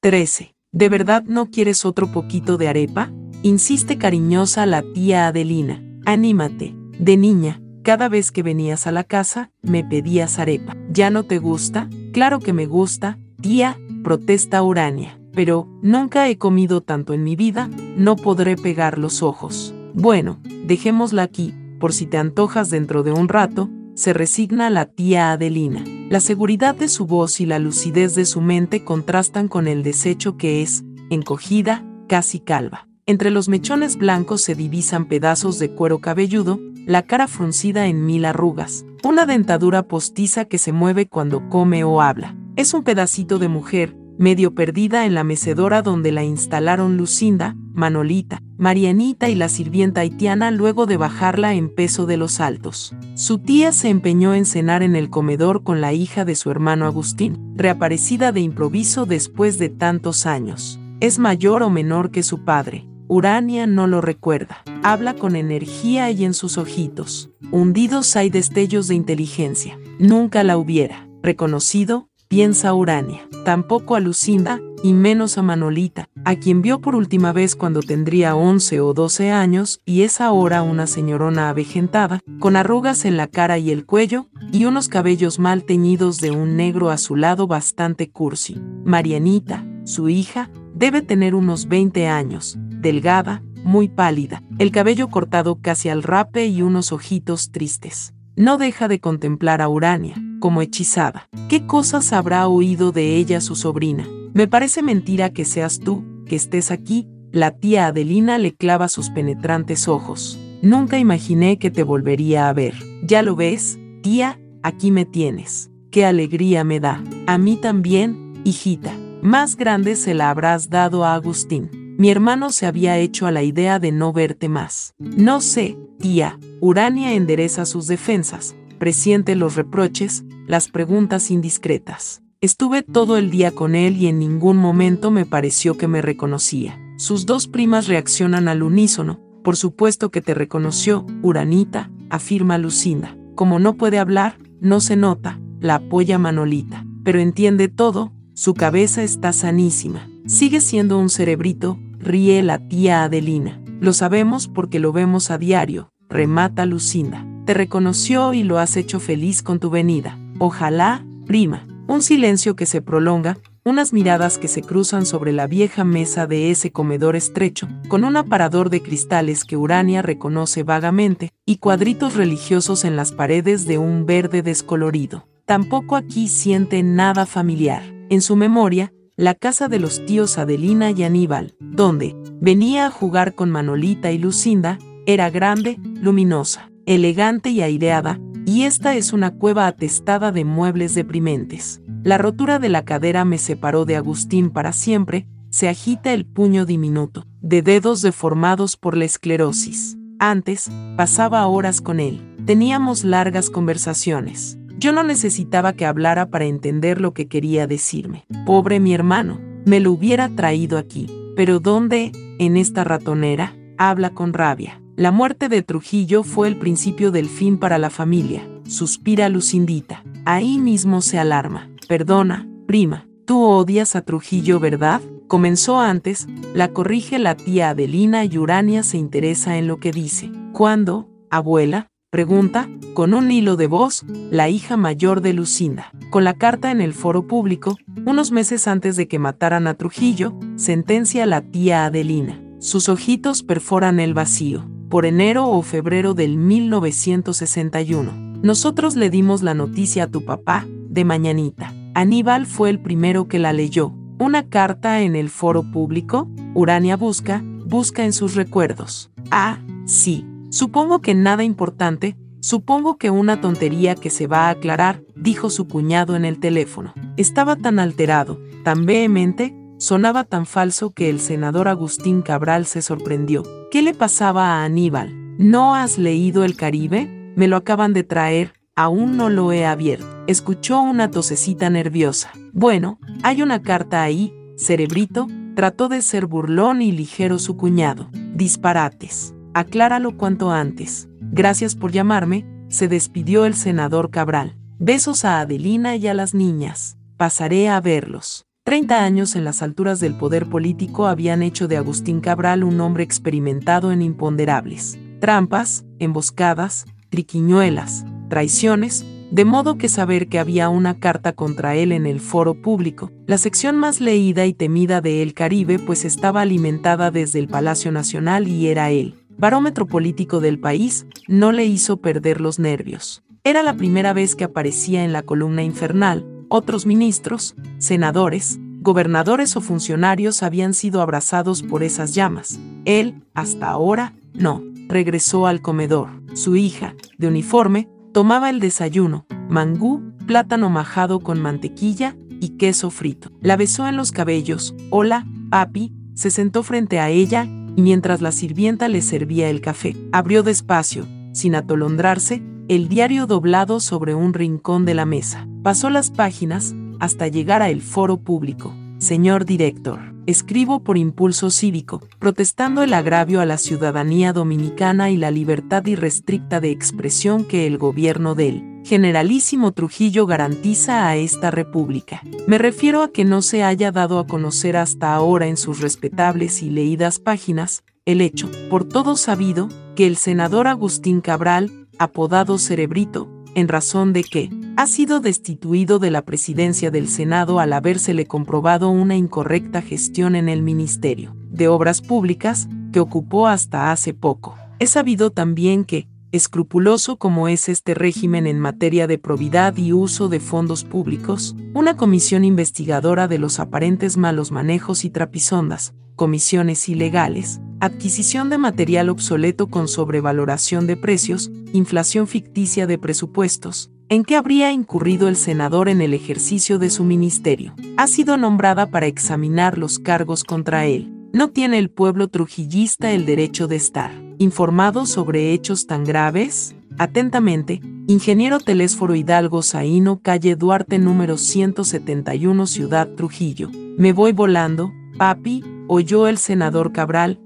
13. ¿De verdad no quieres otro poquito de arepa? Insiste cariñosa la tía Adelina. Anímate. De niña, cada vez que venías a la casa, me pedías arepa. ¿Ya no te gusta? Claro que me gusta, tía, protesta Urania. Pero, nunca he comido tanto en mi vida, no podré pegar los ojos. Bueno, dejémosla aquí, por si te antojas dentro de un rato, se resigna la tía Adelina. La seguridad de su voz y la lucidez de su mente contrastan con el desecho que es, encogida, casi calva. Entre los mechones blancos se divisan pedazos de cuero cabelludo, la cara fruncida en mil arrugas, una dentadura postiza que se mueve cuando come o habla. Es un pedacito de mujer, medio perdida en la mecedora donde la instalaron Lucinda, Manolita, Marianita y la sirvienta haitiana luego de bajarla en peso de los altos. Su tía se empeñó en cenar en el comedor con la hija de su hermano Agustín, reaparecida de improviso después de tantos años. Es mayor o menor que su padre. Urania no lo recuerda. Habla con energía y en sus ojitos. Hundidos hay destellos de inteligencia. Nunca la hubiera reconocido, piensa Urania. Tampoco a Lucinda, y menos a Manolita, a quien vio por última vez cuando tendría 11 o 12 años y es ahora una señorona avejentada, con arrugas en la cara y el cuello, y unos cabellos mal teñidos de un negro azulado bastante cursi. Marianita, su hija, debe tener unos 20 años, delgada, muy pálida, el cabello cortado casi al rape y unos ojitos tristes. No deja de contemplar a Urania, como hechizada. ¿Qué cosas habrá oído de ella su sobrina? Me parece mentira que seas tú, que estés aquí, la tía Adelina le clava sus penetrantes ojos. Nunca imaginé que te volvería a ver. Ya lo ves, tía, aquí me tienes. Qué alegría me da. A mí también, hijita. Más grande se la habrás dado a Agustín. Mi hermano se había hecho a la idea de no verte más. No sé, tía. Urania endereza sus defensas, presiente los reproches, las preguntas indiscretas. Estuve todo el día con él y en ningún momento me pareció que me reconocía. Sus dos primas reaccionan al unísono. Por supuesto que te reconoció, Uranita, afirma Lucinda. Como no puede hablar, no se nota, la apoya Manolita. Pero entiende todo, su cabeza está sanísima. Sigue siendo un cerebrito, ríe la tía Adelina. Lo sabemos porque lo vemos a diario, remata Lucinda. Te reconoció y lo has hecho feliz con tu venida. Ojalá, prima. Un silencio que se prolonga, unas miradas que se cruzan sobre la vieja mesa de ese comedor estrecho, con un aparador de cristales que Urania reconoce vagamente, y cuadritos religiosos en las paredes de un verde descolorido. Tampoco aquí siente nada familiar. En su memoria, la casa de los tíos Adelina y Aníbal, donde venía a jugar con Manolita y Lucinda, era grande, luminosa, elegante y aireada, y esta es una cueva atestada de muebles deprimentes. La rotura de la cadera me separó de Agustín para siempre, se agita el puño diminuto, de dedos deformados por la esclerosis. Antes, pasaba horas con él, teníamos largas conversaciones. Yo no necesitaba que hablara para entender lo que quería decirme. Pobre mi hermano, me lo hubiera traído aquí. Pero ¿dónde? En esta ratonera, habla con rabia. La muerte de Trujillo fue el principio del fin para la familia, suspira Lucindita. Ahí mismo se alarma. Perdona, prima, tú odias a Trujillo, ¿verdad? Comenzó antes, la corrige la tía Adelina y Urania se interesa en lo que dice. ¿Cuándo, abuela? Pregunta, con un hilo de voz, la hija mayor de Lucinda. Con la carta en el foro público, unos meses antes de que mataran a Trujillo, sentencia la tía Adelina. Sus ojitos perforan el vacío por enero o febrero del 1961. Nosotros le dimos la noticia a tu papá, de mañanita. Aníbal fue el primero que la leyó. Una carta en el foro público, Urania busca, busca en sus recuerdos. Ah, sí. Supongo que nada importante, supongo que una tontería que se va a aclarar, dijo su cuñado en el teléfono. Estaba tan alterado, tan vehemente, sonaba tan falso que el senador Agustín Cabral se sorprendió. ¿Qué le pasaba a Aníbal? ¿No has leído El Caribe? Me lo acaban de traer, aún no lo he abierto. Escuchó una tosecita nerviosa. Bueno, hay una carta ahí, cerebrito, trató de ser burlón y ligero su cuñado. Disparates. Acláralo cuanto antes. Gracias por llamarme, se despidió el senador Cabral. Besos a Adelina y a las niñas. Pasaré a verlos. Treinta años en las alturas del poder político habían hecho de Agustín Cabral un hombre experimentado en imponderables. Trampas, emboscadas, triquiñuelas, traiciones, de modo que saber que había una carta contra él en el foro público, la sección más leída y temida de El Caribe, pues estaba alimentada desde el Palacio Nacional y era él, barómetro político del país, no le hizo perder los nervios. Era la primera vez que aparecía en la columna infernal, otros ministros, senadores, gobernadores o funcionarios habían sido abrazados por esas llamas. Él, hasta ahora, no. Regresó al comedor. Su hija, de uniforme, tomaba el desayuno, mangú, plátano majado con mantequilla y queso frito. La besó en los cabellos. Hola, papi, se sentó frente a ella y mientras la sirvienta le servía el café, abrió despacio, sin atolondrarse, el diario doblado sobre un rincón de la mesa. Pasó las páginas hasta llegar a el foro público. Señor director, escribo por impulso cívico, protestando el agravio a la ciudadanía dominicana y la libertad irrestricta de expresión que el gobierno del generalísimo Trujillo garantiza a esta república. Me refiero a que no se haya dado a conocer hasta ahora en sus respetables y leídas páginas el hecho, por todos sabido, que el senador Agustín Cabral, apodado Cerebrito, en razón de que ha sido destituido de la presidencia del Senado al habérsele comprobado una incorrecta gestión en el Ministerio de Obras Públicas que ocupó hasta hace poco. Es sabido también que, escrupuloso como es este régimen en materia de probidad y uso de fondos públicos, una comisión investigadora de los aparentes malos manejos y trapisondas, comisiones ilegales, adquisición de material obsoleto con sobrevaloración de precios, inflación ficticia de presupuestos, en que habría incurrido el senador en el ejercicio de su ministerio. Ha sido nombrada para examinar los cargos contra él. No tiene el pueblo trujillista el derecho de estar informado sobre hechos tan graves. Atentamente, Ingeniero Telésforo Hidalgo Zaino, calle Duarte número 171, Ciudad Trujillo. Me voy volando, papi, oyó el senador Cabral,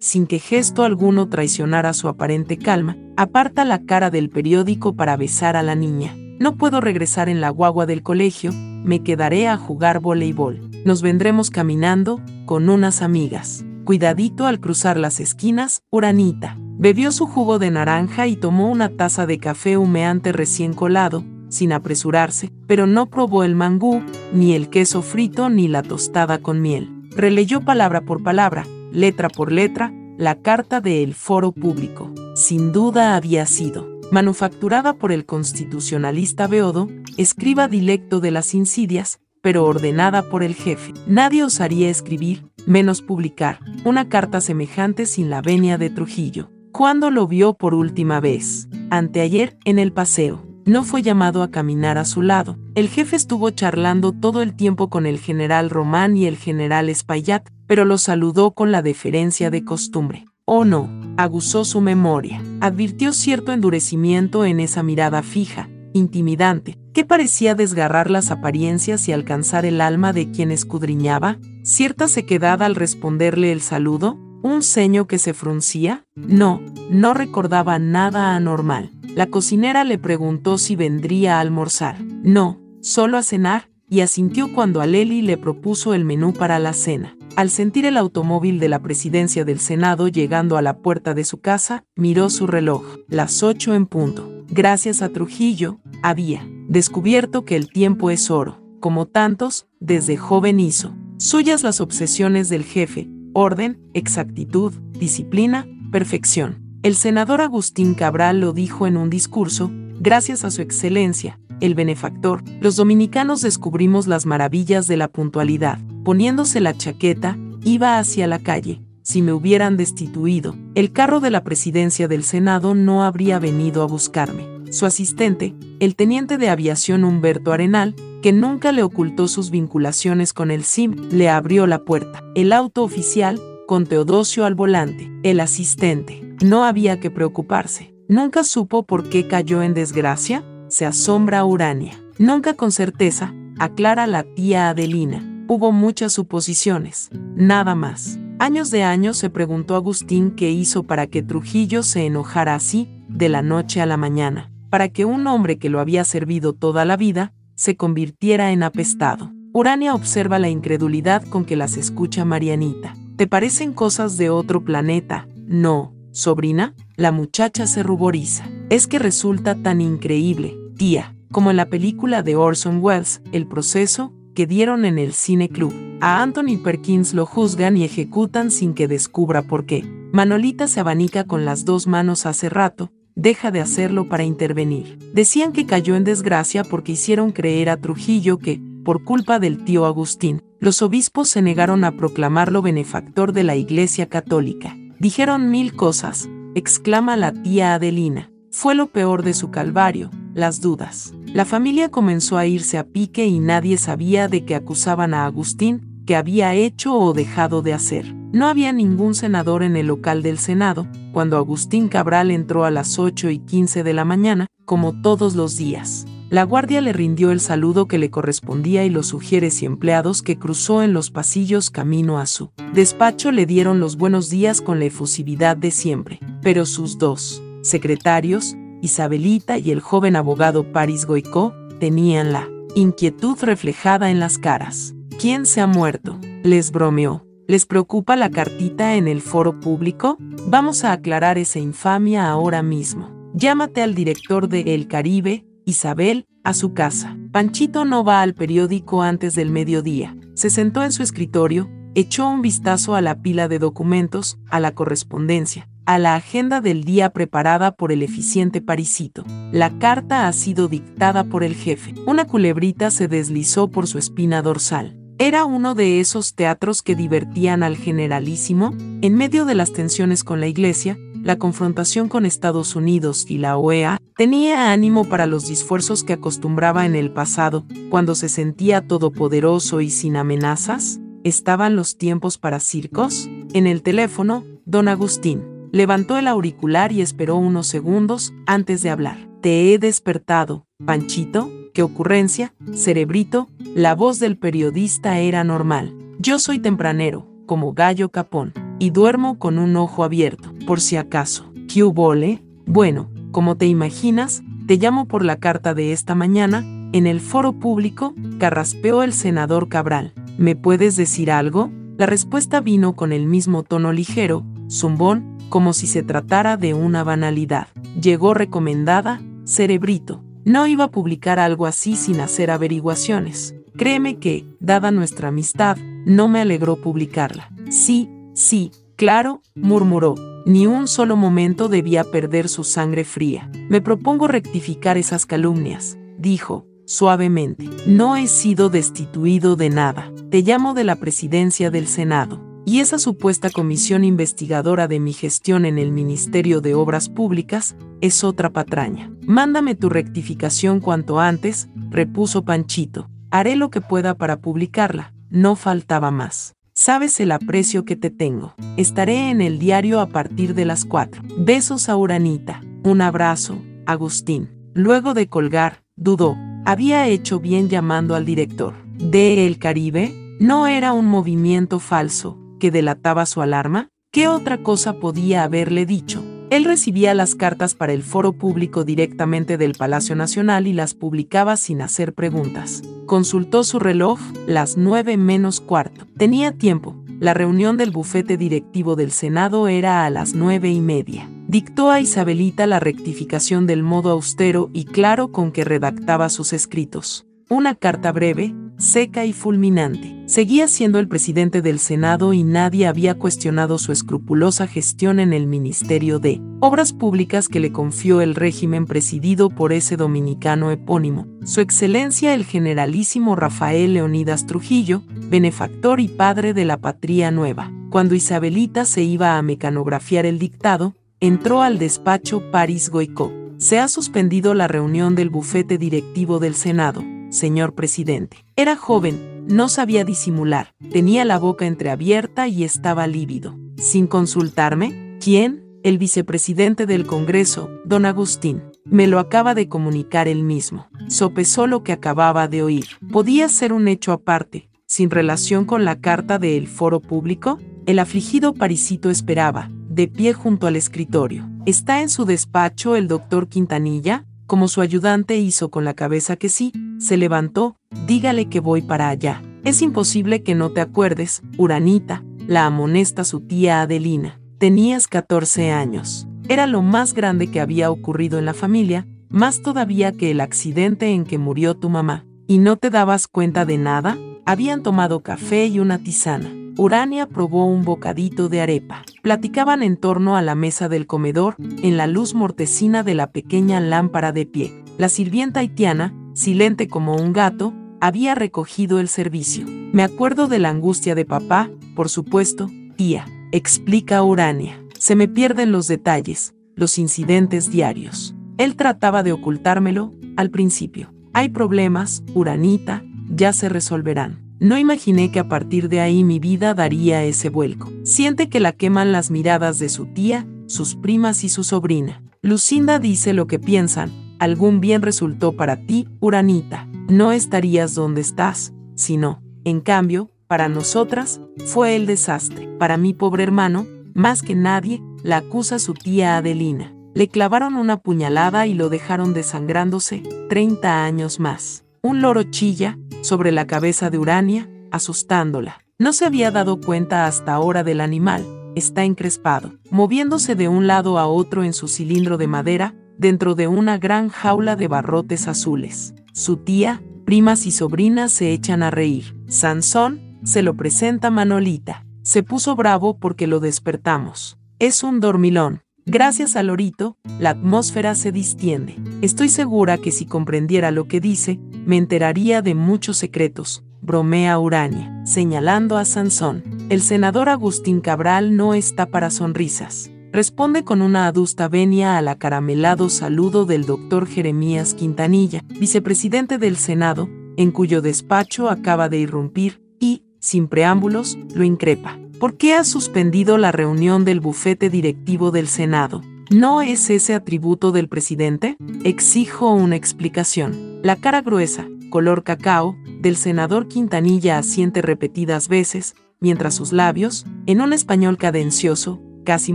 sin que gesto alguno traicionara su aparente calma, aparta la cara del periódico para besar a la niña. No puedo regresar en la guagua del colegio, me quedaré a jugar voleibol. Nos vendremos caminando, con unas amigas. Cuidadito al cruzar las esquinas, Uranita. Bebió su jugo de naranja y tomó una taza de café humeante recién colado, sin apresurarse, pero no probó el mangú, ni el queso frito, ni la tostada con miel. Releyó palabra por palabra, letra por letra, la carta del foro público. Sin duda había sido manufacturada por el constitucionalista Beodo, escriba dilecto de las insidias, pero ordenada por el jefe. Nadie osaría escribir, menos publicar, una carta semejante sin la venia de Trujillo. ¿Cuándo lo vio por última vez? Anteayer, en el paseo. No fue llamado a caminar a su lado. El jefe estuvo charlando todo el tiempo con el general Román y el general Espaillat, pero lo saludó con la deferencia de costumbre. Oh no, aguzó su memoria. Advirtió cierto endurecimiento en esa mirada fija, intimidante, que parecía desgarrar las apariencias y alcanzar el alma de quien escudriñaba, cierta sequedad al responderle el saludo, un ceño que se fruncía. No, no recordaba nada anormal. La cocinera le preguntó si vendría a almorzar. No, solo a cenar, y asintió cuando Aleli le propuso el menú para la cena. Al sentir el automóvil de la presidencia del Senado llegando a la puerta de su casa, miró su reloj, las ocho en punto. Gracias a Trujillo, había descubierto que el tiempo es oro, como tantos, desde joven hizo. Suyas las obsesiones del jefe, orden, exactitud, disciplina, perfección. El senador Agustín Cabral lo dijo en un discurso, gracias a su excelencia, el benefactor, los dominicanos descubrimos las maravillas de la puntualidad. Poniéndose la chaqueta, iba hacia la calle. Si me hubieran destituido, el carro de la presidencia del Senado no habría venido a buscarme. Su asistente, el teniente de aviación Humberto Arenal, que nunca le ocultó sus vinculaciones con el SIM, le abrió la puerta. El auto oficial, con Teodosio al volante, el asistente. No había que preocuparse. Nunca supo por qué cayó en desgracia, se asombra Urania. Nunca con certeza, aclara la tía Adelina. Hubo muchas suposiciones, nada más. Años de años se preguntó Agustín qué hizo para que Trujillo se enojara así, de la noche a la mañana, para que un hombre que lo había servido toda la vida, se convirtiera en apestado. Urania observa la incredulidad con que las escucha Marianita. ¿Te parecen cosas de otro planeta? No, sobrina, la muchacha se ruboriza. Es que resulta tan increíble, tía, como en la película de Orson Welles, El proceso, que dieron en el Cine Club. A Anthony Perkins lo juzgan y ejecutan sin que descubra por qué. Manolita se abanica con las dos manos hace rato, deja de hacerlo para intervenir. Decían que cayó en desgracia porque hicieron creer a Trujillo que, por culpa del tío Agustín, los obispos se negaron a proclamarlo benefactor de la Iglesia Católica. Dijeron mil cosas, exclama la tía Adelina. Fue lo peor de su calvario, las dudas. La familia comenzó a irse a pique y nadie sabía de qué acusaban a Agustín, había hecho o dejado de hacer. No había ningún senador en el local del Senado, cuando Agustín Cabral entró a las 8 y 15 de la mañana, como todos los días. La guardia le rindió el saludo que le correspondía y los sugieres y empleados que cruzó en los pasillos camino a su despacho le dieron los buenos días con la efusividad de siempre. Pero sus dos secretarios, Isabelita y el joven abogado Paris Goicó, tenían la inquietud reflejada en las caras. ¿Quién se ha muerto? Les bromeó. ¿Les preocupa la cartita en el foro público? Vamos a aclarar esa infamia ahora mismo. Llámate al director de El Caribe, Isabel, a su casa. Panchito no va al periódico antes del mediodía. Se sentó en su escritorio, echó un vistazo a la pila de documentos, a la correspondencia, a la agenda del día preparada por el eficiente Parisito. La carta ha sido dictada por el jefe. Una culebrita se deslizó por su espina dorsal. Era uno de esos teatros que divertían al generalísimo, en medio de las tensiones con la iglesia, la confrontación con Estados Unidos y la OEA tenía ánimo para los esfuerzos que acostumbraba en el pasado, cuando se sentía todopoderoso y sin amenazas. ¿Estaban los tiempos para circos? En el teléfono, don Agustín levantó el auricular y esperó unos segundos antes de hablar. Te he despertado, Panchito. ¿Qué ocurrencia? Cerebrito, la voz del periodista era normal. Yo soy tempranero, como gallo capón y duermo con un ojo abierto, por si acaso. ¿Qué vole? Bueno, como te imaginas, te llamo por la carta de esta mañana, en el foro público, carraspeó el senador Cabral. ¿Me puedes decir algo? La respuesta vino con el mismo tono ligero, zumbón, como si se tratara de una banalidad. Llegó recomendada, cerebrito. No iba a publicar algo así sin hacer averiguaciones. Créeme que, dada nuestra amistad, no me alegró publicarla. Sí, Sí, claro, murmuró. Ni un solo momento debía perder su sangre fría. Me propongo rectificar esas calumnias, dijo, suavemente. No he sido destituido de nada. Te llamo de la presidencia del Senado. Y esa supuesta comisión investigadora de mi gestión en el Ministerio de Obras Públicas es otra patraña. Mándame tu rectificación cuanto antes, repuso Panchito. Haré lo que pueda para publicarla. No faltaba más. Sabes el aprecio que te tengo. Estaré en el diario a partir de las 4. Besos a Uranita. Un abrazo, Agustín. Luego de colgar, dudó. Había hecho bien llamando al director. ¿De El Caribe? ¿No era un movimiento falso que delataba su alarma? ¿Qué otra cosa podía haberle dicho? Él recibía las cartas para el foro público directamente del Palacio Nacional y las publicaba sin hacer preguntas. Consultó su reloj, las nueve menos cuarto. Tenía tiempo. La reunión del bufete directivo del Senado era a las nueve y media. Dictó a Isabelita la rectificación del modo austero y claro con que redactaba sus escritos. Una carta breve, seca y fulminante. Seguía siendo el presidente del Senado y nadie había cuestionado su escrupulosa gestión en el Ministerio de Obras Públicas que le confió el régimen presidido por ese dominicano epónimo, su excelencia el generalísimo Rafael Leonidas Trujillo, benefactor y padre de la patria nueva. Cuando Isabelita se iba a mecanografiar el dictado, entró al despacho Paris Goicó. Se ha suspendido la reunión del bufete directivo del Senado señor presidente. Era joven, no sabía disimular, tenía la boca entreabierta y estaba lívido. Sin consultarme, ¿quién? El vicepresidente del Congreso, don Agustín. Me lo acaba de comunicar él mismo. Sopesó lo que acababa de oír. ¿Podía ser un hecho aparte, sin relación con la carta del foro público? El afligido parisito esperaba, de pie junto al escritorio. ¿Está en su despacho el doctor Quintanilla? Como su ayudante hizo con la cabeza que sí, se levantó, dígale que voy para allá. Es imposible que no te acuerdes, Uranita, la amonesta su tía Adelina. Tenías 14 años. Era lo más grande que había ocurrido en la familia, más todavía que el accidente en que murió tu mamá. ¿Y no te dabas cuenta de nada? Habían tomado café y una tisana. Urania probó un bocadito de arepa. Platicaban en torno a la mesa del comedor, en la luz mortecina de la pequeña lámpara de pie. La sirvienta haitiana, silente como un gato, había recogido el servicio. Me acuerdo de la angustia de papá, por supuesto, tía, explica Urania. Se me pierden los detalles, los incidentes diarios. Él trataba de ocultármelo al principio. Hay problemas, Uranita, ya se resolverán. No imaginé que a partir de ahí mi vida daría ese vuelco. Siente que la queman las miradas de su tía, sus primas y su sobrina. Lucinda dice lo que piensan. Algún bien resultó para ti, Uranita. No estarías donde estás, sino, en cambio, para nosotras, fue el desastre. Para mi pobre hermano, más que nadie, la acusa su tía Adelina. Le clavaron una puñalada y lo dejaron desangrándose 30 años más. Un loro chilla sobre la cabeza de Urania, asustándola. No se había dado cuenta hasta ahora del animal. Está encrespado, moviéndose de un lado a otro en su cilindro de madera, dentro de una gran jaula de barrotes azules. Su tía, primas y sobrinas se echan a reír. Sansón se lo presenta Manolita. Se puso bravo porque lo despertamos. Es un dormilón. Gracias al lorito, la atmósfera se distiende. Estoy segura que si comprendiera lo que dice, me enteraría de muchos secretos, bromea Urania, señalando a Sansón. El senador Agustín Cabral no está para sonrisas. Responde con una adusta venia al acaramelado saludo del doctor Jeremías Quintanilla, vicepresidente del Senado, en cuyo despacho acaba de irrumpir, y, sin preámbulos, lo increpa. ¿Por qué ha suspendido la reunión del bufete directivo del Senado? ¿No es ese atributo del presidente? Exijo una explicación. La cara gruesa, color cacao, del senador Quintanilla asiente repetidas veces, mientras sus labios, en un español cadencioso, casi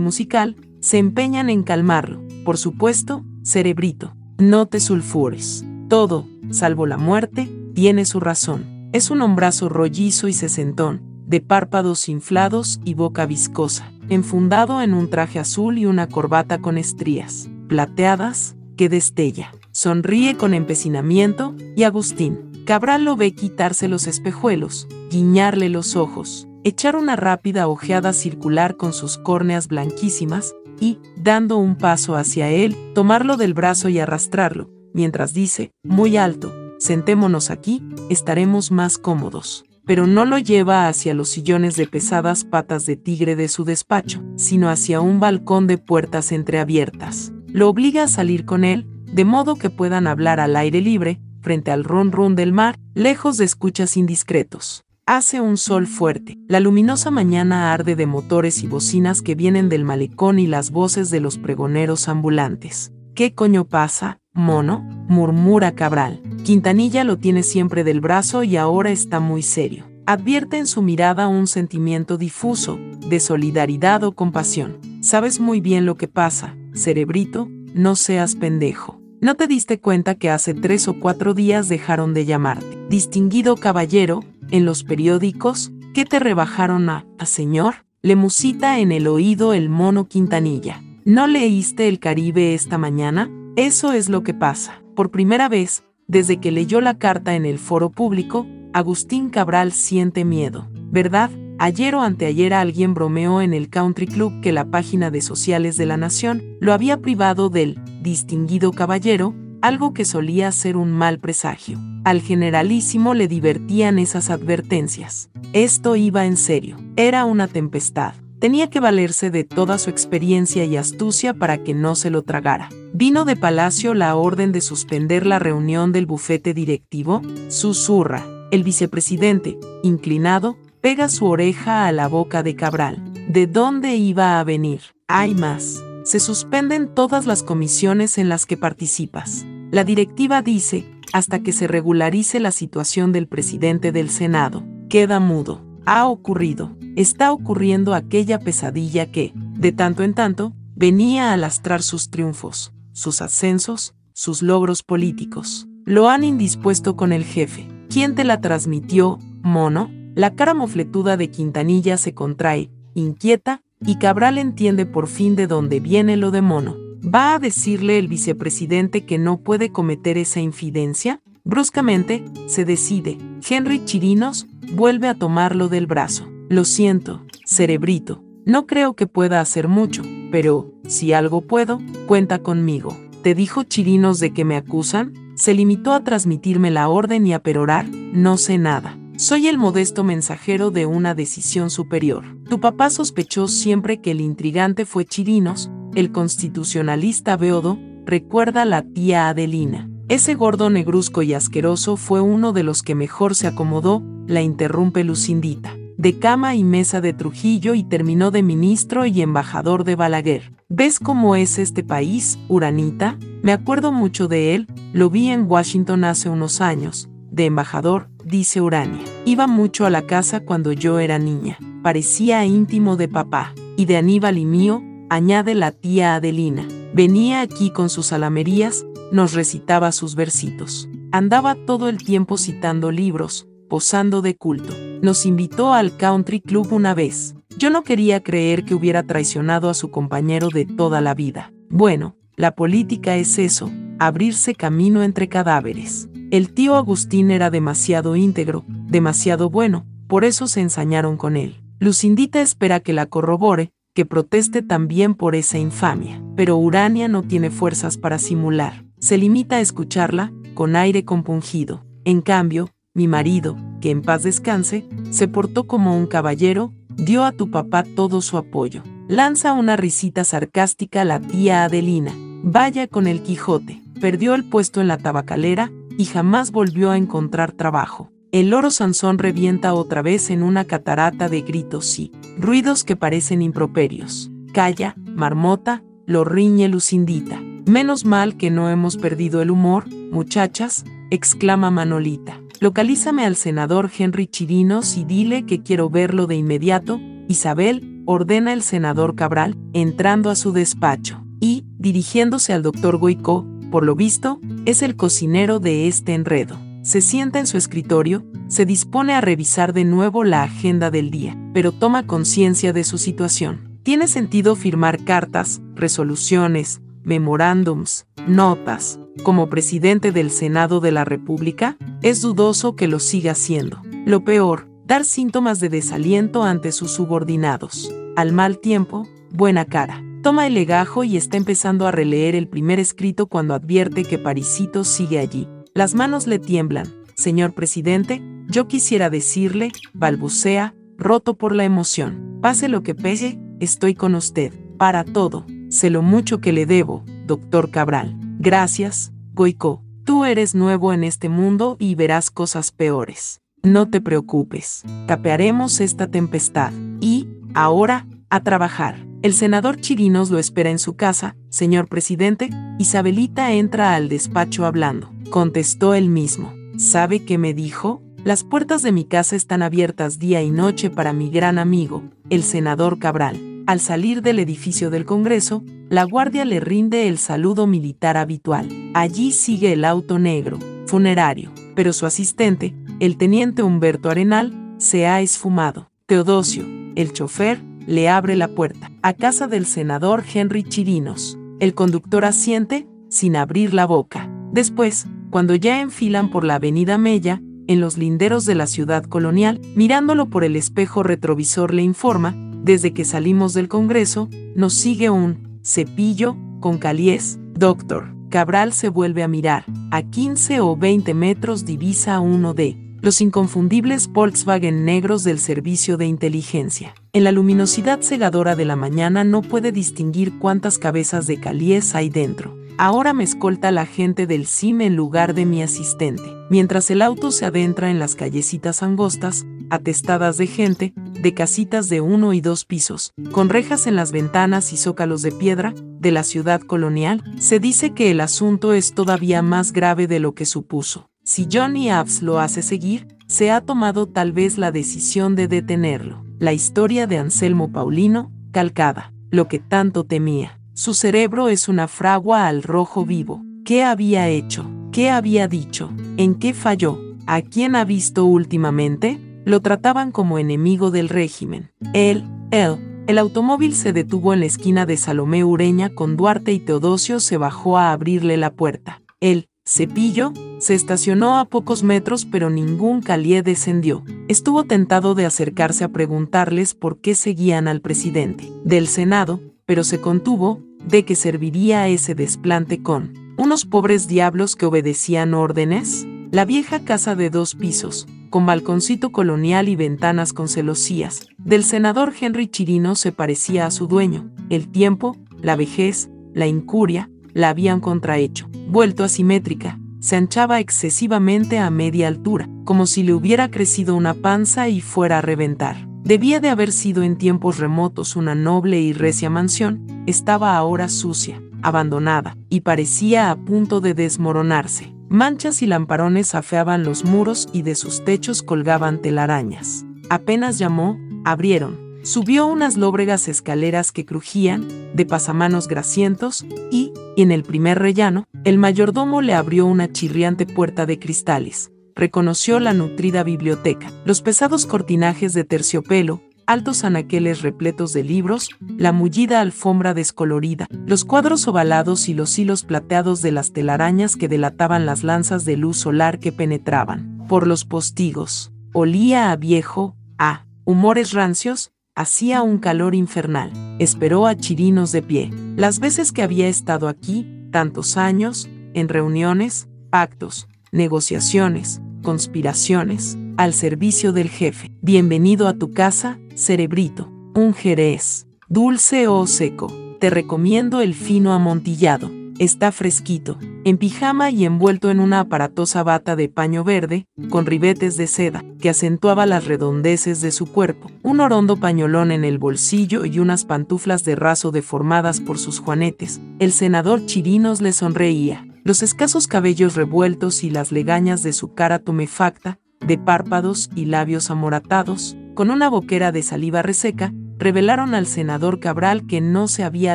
musical, se empeñan en calmarlo. Por supuesto, cerebrito, no te sulfures. Todo, salvo la muerte, tiene su razón. Es un hombrazo rollizo y sesentón, de párpados inflados y boca viscosa, enfundado en un traje azul y una corbata con estrías plateadas que destella. Sonríe con empecinamiento y Agustín. Cabral lo ve quitarse los espejuelos, guiñarle los ojos, echar una rápida ojeada circular con sus córneas blanquísimas y, dando un paso hacia él, tomarlo del brazo y arrastrarlo, mientras dice, muy alto, sentémonos aquí, estaremos más cómodos pero no lo lleva hacia los sillones de pesadas patas de tigre de su despacho, sino hacia un balcón de puertas entreabiertas. Lo obliga a salir con él, de modo que puedan hablar al aire libre, frente al ron ron del mar, lejos de escuchas indiscretos. Hace un sol fuerte. La luminosa mañana arde de motores y bocinas que vienen del malecón y las voces de los pregoneros ambulantes. ¿Qué coño pasa, mono? murmura Cabral. Quintanilla lo tiene siempre del brazo y ahora está muy serio. Advierte en su mirada un sentimiento difuso, de solidaridad o compasión. Sabes muy bien lo que pasa, cerebrito, no seas pendejo. ¿No te diste cuenta que hace tres o cuatro días dejaron de llamarte? Distinguido caballero, en los periódicos, ¿qué te rebajaron a, a señor? Le musita en el oído el mono Quintanilla. ¿No leíste el Caribe esta mañana? Eso es lo que pasa. Por primera vez, desde que leyó la carta en el foro público, Agustín Cabral siente miedo. ¿Verdad? Ayer o anteayer alguien bromeó en el Country Club que la página de sociales de la Nación lo había privado del distinguido caballero, algo que solía ser un mal presagio. Al generalísimo le divertían esas advertencias. Esto iba en serio. Era una tempestad. Tenía que valerse de toda su experiencia y astucia para que no se lo tragara. Vino de Palacio la orden de suspender la reunión del bufete directivo, susurra. El vicepresidente, inclinado, pega su oreja a la boca de Cabral. ¿De dónde iba a venir? Hay más. Se suspenden todas las comisiones en las que participas. La directiva dice, hasta que se regularice la situación del presidente del Senado. Queda mudo. Ha ocurrido está ocurriendo aquella pesadilla que, de tanto en tanto, venía a lastrar sus triunfos, sus ascensos, sus logros políticos. Lo han indispuesto con el jefe. ¿Quién te la transmitió, mono? La cara mofletuda de Quintanilla se contrae, inquieta, y Cabral entiende por fin de dónde viene lo de mono. ¿Va a decirle el vicepresidente que no puede cometer esa infidencia? Bruscamente, se decide. Henry Chirinos vuelve a tomarlo del brazo. Lo siento, cerebrito. No creo que pueda hacer mucho, pero, si algo puedo, cuenta conmigo. ¿Te dijo Chirinos de que me acusan? Se limitó a transmitirme la orden y a perorar, no sé nada. Soy el modesto mensajero de una decisión superior. Tu papá sospechó siempre que el intrigante fue Chirinos, el constitucionalista Beodo, recuerda la tía Adelina. Ese gordo negruzco y asqueroso fue uno de los que mejor se acomodó, la interrumpe Lucindita. De cama y mesa de Trujillo y terminó de ministro y embajador de Balaguer. ¿Ves cómo es este país, Uranita? Me acuerdo mucho de él, lo vi en Washington hace unos años. De embajador, dice Urania. Iba mucho a la casa cuando yo era niña. Parecía íntimo de papá. Y de Aníbal y mío, añade la tía Adelina. Venía aquí con sus alamerías, nos recitaba sus versitos. Andaba todo el tiempo citando libros, posando de culto. Nos invitó al country club una vez. Yo no quería creer que hubiera traicionado a su compañero de toda la vida. Bueno, la política es eso, abrirse camino entre cadáveres. El tío Agustín era demasiado íntegro, demasiado bueno, por eso se ensañaron con él. Lucindita espera que la corrobore, que proteste también por esa infamia. Pero Urania no tiene fuerzas para simular. Se limita a escucharla, con aire compungido. En cambio, mi marido, que en paz descanse, se portó como un caballero, dio a tu papá todo su apoyo. Lanza una risita sarcástica la tía Adelina. Vaya con el Quijote. Perdió el puesto en la tabacalera y jamás volvió a encontrar trabajo. El loro Sansón revienta otra vez en una catarata de gritos y ruidos que parecen improperios. Calla, marmota, lo riñe Lucindita. Menos mal que no hemos perdido el humor, muchachas, exclama Manolita. Localízame al senador Henry Chirinos y dile que quiero verlo de inmediato. Isabel, ordena el senador Cabral, entrando a su despacho. Y, dirigiéndose al doctor Goico, por lo visto, es el cocinero de este enredo se sienta en su escritorio, se dispone a revisar de nuevo la agenda del día, pero toma conciencia de su situación. ¿Tiene sentido firmar cartas, resoluciones, memorándums, notas, como presidente del Senado de la República? Es dudoso que lo siga haciendo. Lo peor, dar síntomas de desaliento ante sus subordinados. Al mal tiempo, buena cara. Toma el legajo y está empezando a releer el primer escrito cuando advierte que Parisito sigue allí, las manos le tiemblan. Señor presidente, yo quisiera decirle, balbucea, roto por la emoción. Pase lo que pese, estoy con usted. Para todo. Sé lo mucho que le debo, doctor Cabral. Gracias, Goico. Tú eres nuevo en este mundo y verás cosas peores. No te preocupes. Capearemos esta tempestad. Y, ahora, a trabajar. El senador Chirinos lo espera en su casa. Señor presidente, Isabelita entra al despacho hablando contestó él mismo. ¿Sabe qué me dijo? Las puertas de mi casa están abiertas día y noche para mi gran amigo, el senador Cabral. Al salir del edificio del Congreso, la guardia le rinde el saludo militar habitual. Allí sigue el auto negro, funerario, pero su asistente, el teniente Humberto Arenal, se ha esfumado. Teodosio, el chofer, le abre la puerta. A casa del senador Henry Chirinos. El conductor asiente, sin abrir la boca. Después, cuando ya enfilan por la avenida Mella, en los linderos de la ciudad colonial, mirándolo por el espejo retrovisor le informa, desde que salimos del Congreso, nos sigue un cepillo con calies. Doctor, Cabral se vuelve a mirar. A 15 o 20 metros divisa uno de los inconfundibles Volkswagen negros del servicio de inteligencia. En la luminosidad cegadora de la mañana no puede distinguir cuántas cabezas de calies hay dentro. Ahora me escolta la gente del CIM en lugar de mi asistente. Mientras el auto se adentra en las callecitas angostas, atestadas de gente, de casitas de uno y dos pisos, con rejas en las ventanas y zócalos de piedra, de la ciudad colonial, se dice que el asunto es todavía más grave de lo que supuso. Si Johnny Abs lo hace seguir, se ha tomado tal vez la decisión de detenerlo. La historia de Anselmo Paulino, calcada, lo que tanto temía. Su cerebro es una fragua al rojo vivo. ¿Qué había hecho? ¿Qué había dicho? ¿En qué falló? ¿A quién ha visto últimamente? Lo trataban como enemigo del régimen. Él, él, el automóvil se detuvo en la esquina de Salomé Ureña con Duarte y Teodosio se bajó a abrirle la puerta. El cepillo se estacionó a pocos metros pero ningún calié descendió. Estuvo tentado de acercarse a preguntarles por qué seguían al presidente del Senado, pero se contuvo, de que serviría ese desplante con unos pobres diablos que obedecían órdenes. La vieja casa de dos pisos, con balconcito colonial y ventanas con celosías, del senador Henry Chirino se parecía a su dueño. El tiempo, la vejez, la incuria, la habían contrahecho, vuelto asimétrica, se anchaba excesivamente a media altura, como si le hubiera crecido una panza y fuera a reventar. Debía de haber sido en tiempos remotos una noble y recia mansión, estaba ahora sucia, abandonada, y parecía a punto de desmoronarse. Manchas y lamparones afeaban los muros y de sus techos colgaban telarañas. Apenas llamó, abrieron. Subió unas lóbregas escaleras que crujían, de pasamanos grasientos, y, en el primer rellano, el mayordomo le abrió una chirriante puerta de cristales. Reconoció la nutrida biblioteca, los pesados cortinajes de terciopelo, altos anaqueles repletos de libros, la mullida alfombra descolorida, los cuadros ovalados y los hilos plateados de las telarañas que delataban las lanzas de luz solar que penetraban por los postigos. Olía a viejo, a humores rancios, hacía un calor infernal. Esperó a Chirinos de pie. Las veces que había estado aquí, tantos años, en reuniones, pactos, negociaciones, conspiraciones, al servicio del jefe. Bienvenido a tu casa, cerebrito. Un jerez, dulce o seco. Te recomiendo el fino amontillado. Está fresquito, en pijama y envuelto en una aparatosa bata de paño verde, con ribetes de seda, que acentuaba las redondeces de su cuerpo, un orondo pañolón en el bolsillo y unas pantuflas de raso deformadas por sus juanetes. El senador Chirinos le sonreía. Los escasos cabellos revueltos y las legañas de su cara tumefacta de párpados y labios amoratados, con una boquera de saliva reseca, revelaron al senador Cabral que no se había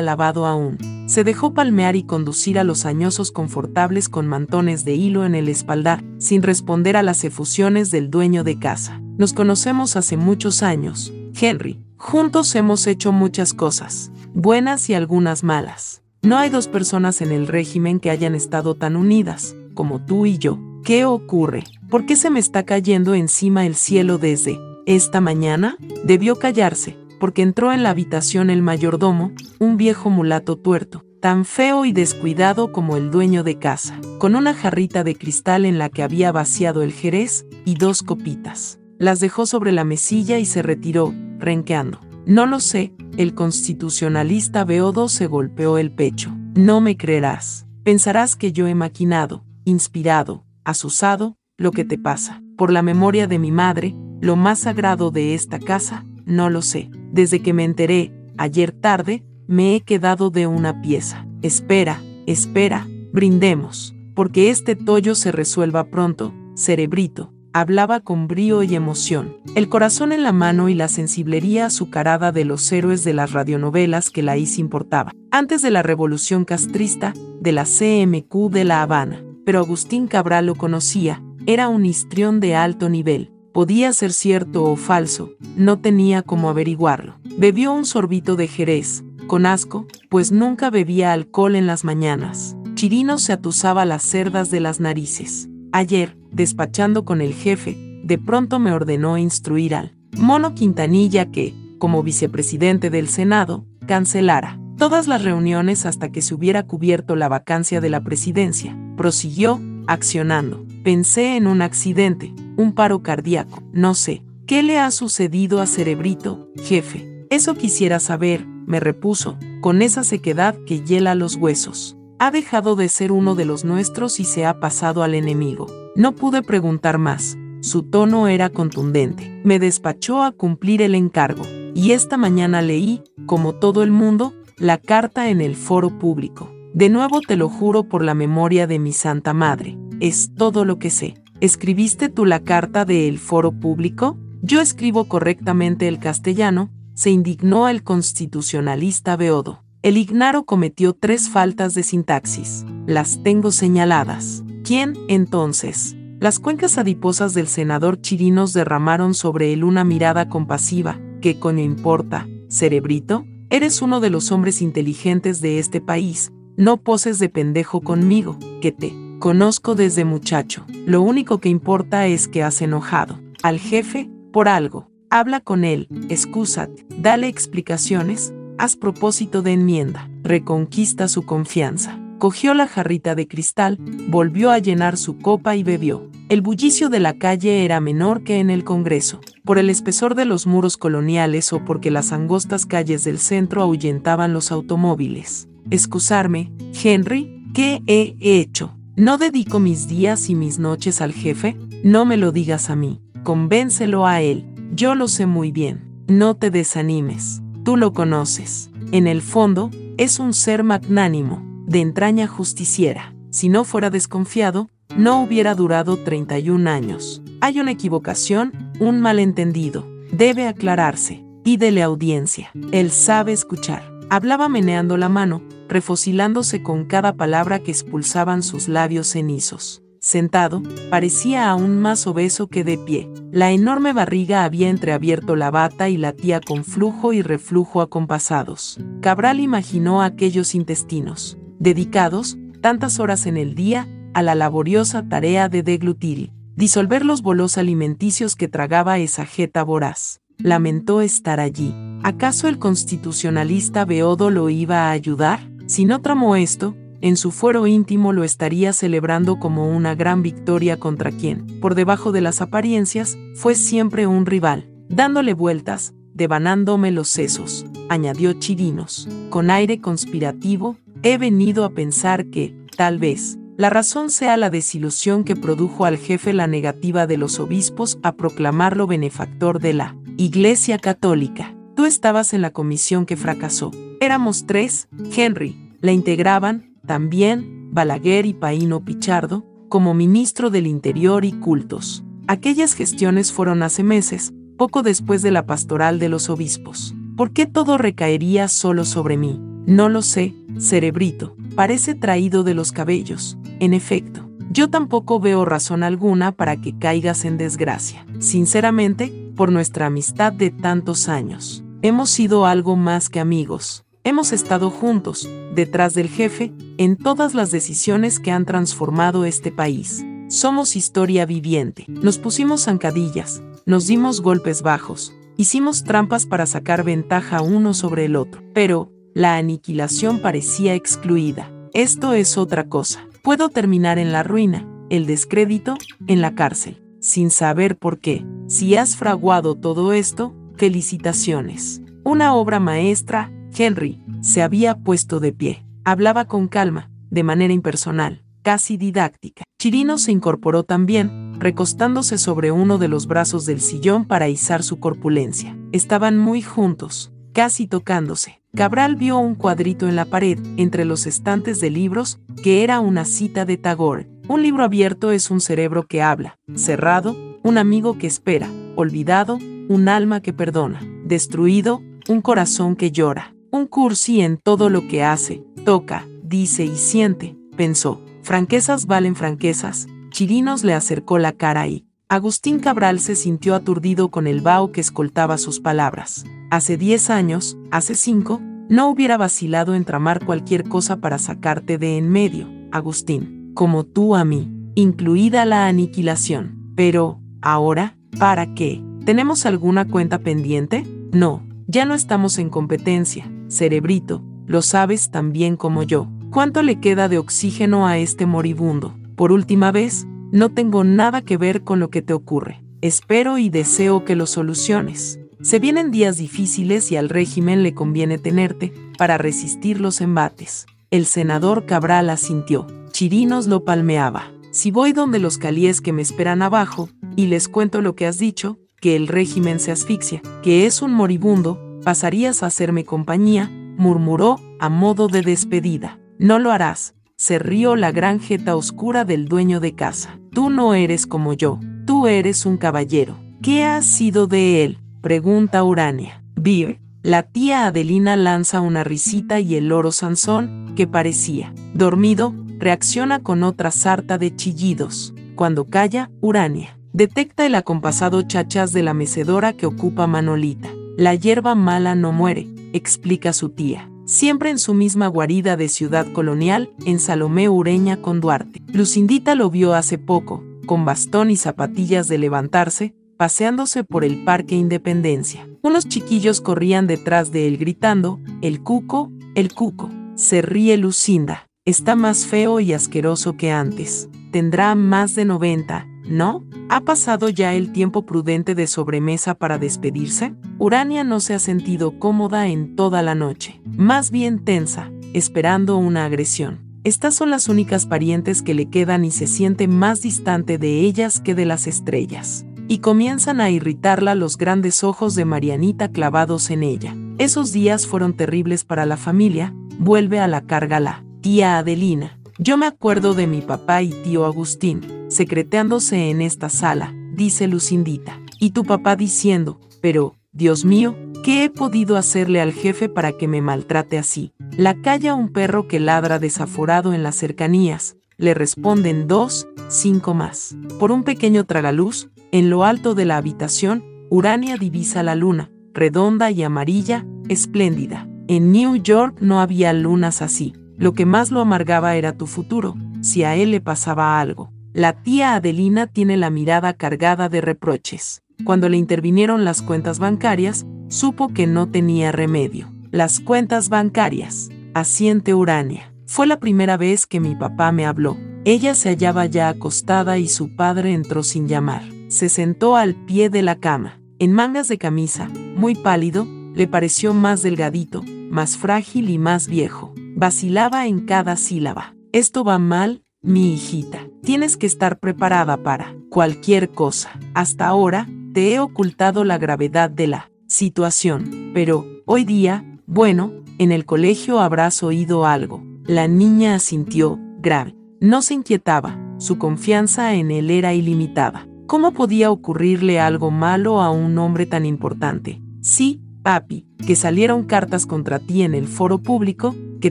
lavado aún. Se dejó palmear y conducir a los añosos confortables con mantones de hilo en el espaldar, sin responder a las efusiones del dueño de casa. Nos conocemos hace muchos años, Henry. Juntos hemos hecho muchas cosas, buenas y algunas malas. No hay dos personas en el régimen que hayan estado tan unidas, como tú y yo. ¿Qué ocurre? ¿Por qué se me está cayendo encima el cielo desde esta mañana? Debió callarse, porque entró en la habitación el mayordomo, un viejo mulato tuerto, tan feo y descuidado como el dueño de casa, con una jarrita de cristal en la que había vaciado el jerez y dos copitas. Las dejó sobre la mesilla y se retiró, renqueando. No lo sé, el constitucionalista Beodo se golpeó el pecho. No me creerás. Pensarás que yo he maquinado, inspirado, asusado, lo que te pasa. Por la memoria de mi madre, lo más sagrado de esta casa, no lo sé. Desde que me enteré, ayer tarde, me he quedado de una pieza. Espera, espera, brindemos, porque este tollo se resuelva pronto, cerebrito. Hablaba con brío y emoción, el corazón en la mano y la sensiblería azucarada de los héroes de las radionovelas que la IS importaba, antes de la revolución castrista, de la CMQ de La Habana. Pero Agustín Cabral lo conocía, era un histrión de alto nivel. Podía ser cierto o falso, no tenía cómo averiguarlo. Bebió un sorbito de jerez, con asco, pues nunca bebía alcohol en las mañanas. Chirino se atusaba las cerdas de las narices. Ayer, despachando con el jefe, de pronto me ordenó instruir al mono Quintanilla que, como vicepresidente del Senado, cancelara todas las reuniones hasta que se hubiera cubierto la vacancia de la presidencia. Prosiguió, accionando. Pensé en un accidente, un paro cardíaco, no sé. ¿Qué le ha sucedido a Cerebrito, jefe? Eso quisiera saber, me repuso, con esa sequedad que hiela los huesos. Ha dejado de ser uno de los nuestros y se ha pasado al enemigo. No pude preguntar más. Su tono era contundente. Me despachó a cumplir el encargo. Y esta mañana leí, como todo el mundo, la carta en el foro público. De nuevo te lo juro por la memoria de mi Santa Madre es todo lo que sé. ¿Escribiste tú la carta del foro público? Yo escribo correctamente el castellano, se indignó el constitucionalista Beodo. El ignaro cometió tres faltas de sintaxis. Las tengo señaladas. ¿Quién, entonces? Las cuencas adiposas del senador Chirinos derramaron sobre él una mirada compasiva. ¿Qué coño importa, cerebrito? Eres uno de los hombres inteligentes de este país. No poses de pendejo conmigo, que te conozco desde muchacho. Lo único que importa es que has enojado al jefe por algo. Habla con él, excúsate, dale explicaciones, haz propósito de enmienda, reconquista su confianza. Cogió la jarrita de cristal, volvió a llenar su copa y bebió. El bullicio de la calle era menor que en el Congreso, por el espesor de los muros coloniales o porque las angostas calles del centro ahuyentaban los automóviles. Excusarme, Henry, ¿qué he hecho? ¿No dedico mis días y mis noches al jefe? No me lo digas a mí, convéncelo a él. Yo lo sé muy bien. No te desanimes. Tú lo conoces. En el fondo, es un ser magnánimo de entraña justiciera. Si no fuera desconfiado, no hubiera durado 31 años. Hay una equivocación, un malentendido. Debe aclararse. Pídele audiencia. Él sabe escuchar. Hablaba meneando la mano, refocilándose con cada palabra que expulsaban sus labios cenizos. Sentado, parecía aún más obeso que de pie. La enorme barriga había entreabierto la bata y latía con flujo y reflujo acompasados. Cabral imaginó aquellos intestinos, dedicados, tantas horas en el día, a la laboriosa tarea de deglutir, disolver los bolos alimenticios que tragaba esa jeta voraz. Lamentó estar allí. ¿Acaso el constitucionalista Beodo lo iba a ayudar? Si no tramó esto, en su fuero íntimo lo estaría celebrando como una gran victoria contra quien, por debajo de las apariencias, fue siempre un rival, dándole vueltas, devanándome los sesos, añadió Chirinos, con aire conspirativo, he venido a pensar que, tal vez, la razón sea la desilusión que produjo al jefe la negativa de los obispos a proclamarlo benefactor de la Iglesia Católica. Tú estabas en la comisión que fracasó. Éramos tres, Henry, la integraban, también, Balaguer y Paino Pichardo, como ministro del Interior y Cultos. Aquellas gestiones fueron hace meses, poco después de la pastoral de los obispos. ¿Por qué todo recaería solo sobre mí? No lo sé, cerebrito, parece traído de los cabellos. En efecto, yo tampoco veo razón alguna para que caigas en desgracia. Sinceramente, por nuestra amistad de tantos años. Hemos sido algo más que amigos. Hemos estado juntos, detrás del jefe, en todas las decisiones que han transformado este país. Somos historia viviente. Nos pusimos zancadillas, nos dimos golpes bajos, hicimos trampas para sacar ventaja uno sobre el otro. Pero, la aniquilación parecía excluida. Esto es otra cosa. Puedo terminar en la ruina, el descrédito, en la cárcel, sin saber por qué. Si has fraguado todo esto, felicitaciones. Una obra maestra, Henry, se había puesto de pie. Hablaba con calma, de manera impersonal, casi didáctica. Chirino se incorporó también, recostándose sobre uno de los brazos del sillón para izar su corpulencia. Estaban muy juntos, casi tocándose. Cabral vio un cuadrito en la pared, entre los estantes de libros, que era una cita de Tagore. Un libro abierto es un cerebro que habla, cerrado, un amigo que espera, olvidado, un alma que perdona, destruido, un corazón que llora, un cursi en todo lo que hace, toca, dice y siente, pensó. Franquezas valen franquezas. Chirinos le acercó la cara y, Agustín Cabral se sintió aturdido con el vaho que escoltaba sus palabras. Hace diez años, hace cinco, no hubiera vacilado en tramar cualquier cosa para sacarte de en medio, Agustín, como tú a mí, incluida la aniquilación. Pero, ahora, ¿para qué? ¿Tenemos alguna cuenta pendiente? No, ya no estamos en competencia, cerebrito, lo sabes tan bien como yo. ¿Cuánto le queda de oxígeno a este moribundo? Por última vez, no tengo nada que ver con lo que te ocurre. Espero y deseo que lo soluciones. Se vienen días difíciles y al régimen le conviene tenerte para resistir los embates. El senador Cabral asintió. Chirinos lo palmeaba. Si voy donde los calíes que me esperan abajo, y les cuento lo que has dicho, que el régimen se asfixia, que es un moribundo, pasarías a hacerme compañía, murmuró, a modo de despedida. No lo harás, se rió la gran jeta oscura del dueño de casa. Tú no eres como yo, tú eres un caballero. ¿Qué ha sido de él? Pregunta Urania. Vive, La tía Adelina lanza una risita y el loro Sansón, que parecía dormido, reacciona con otra sarta de chillidos. Cuando calla, Urania detecta el acompasado chachas de la mecedora que ocupa Manolita. La hierba mala no muere, explica su tía. Siempre en su misma guarida de ciudad colonial, en Salomé Ureña con Duarte. Lucindita lo vio hace poco, con bastón y zapatillas de levantarse, paseándose por el Parque Independencia. Unos chiquillos corrían detrás de él gritando, el cuco, el cuco. Se ríe Lucinda. Está más feo y asqueroso que antes. Tendrá más de 90, ¿no? ¿Ha pasado ya el tiempo prudente de sobremesa para despedirse? Urania no se ha sentido cómoda en toda la noche, más bien tensa, esperando una agresión. Estas son las únicas parientes que le quedan y se siente más distante de ellas que de las estrellas. Y comienzan a irritarla los grandes ojos de Marianita clavados en ella. Esos días fueron terribles para la familia, vuelve a la carga la tía Adelina. Yo me acuerdo de mi papá y tío Agustín, secreteándose en esta sala, dice Lucindita. Y tu papá diciendo, pero, Dios mío, ¿qué he podido hacerle al jefe para que me maltrate así? La calla un perro que ladra desaforado en las cercanías. Le responden dos, cinco más. Por un pequeño tragaluz, en lo alto de la habitación, Urania divisa la luna, redonda y amarilla, espléndida. En New York no había lunas así. Lo que más lo amargaba era tu futuro, si a él le pasaba algo. La tía Adelina tiene la mirada cargada de reproches. Cuando le intervinieron las cuentas bancarias, supo que no tenía remedio. Las cuentas bancarias. Asiente Urania. Fue la primera vez que mi papá me habló. Ella se hallaba ya acostada y su padre entró sin llamar. Se sentó al pie de la cama. En mangas de camisa, muy pálido, le pareció más delgadito, más frágil y más viejo. Vacilaba en cada sílaba. Esto va mal, mi hijita. Tienes que estar preparada para cualquier cosa. Hasta ahora, te he ocultado la gravedad de la situación, pero, hoy día, bueno, en el colegio habrás oído algo. La niña asintió, grave. No se inquietaba, su confianza en él era ilimitada. ¿Cómo podía ocurrirle algo malo a un hombre tan importante? Sí, papi, que salieron cartas contra ti en el foro público, que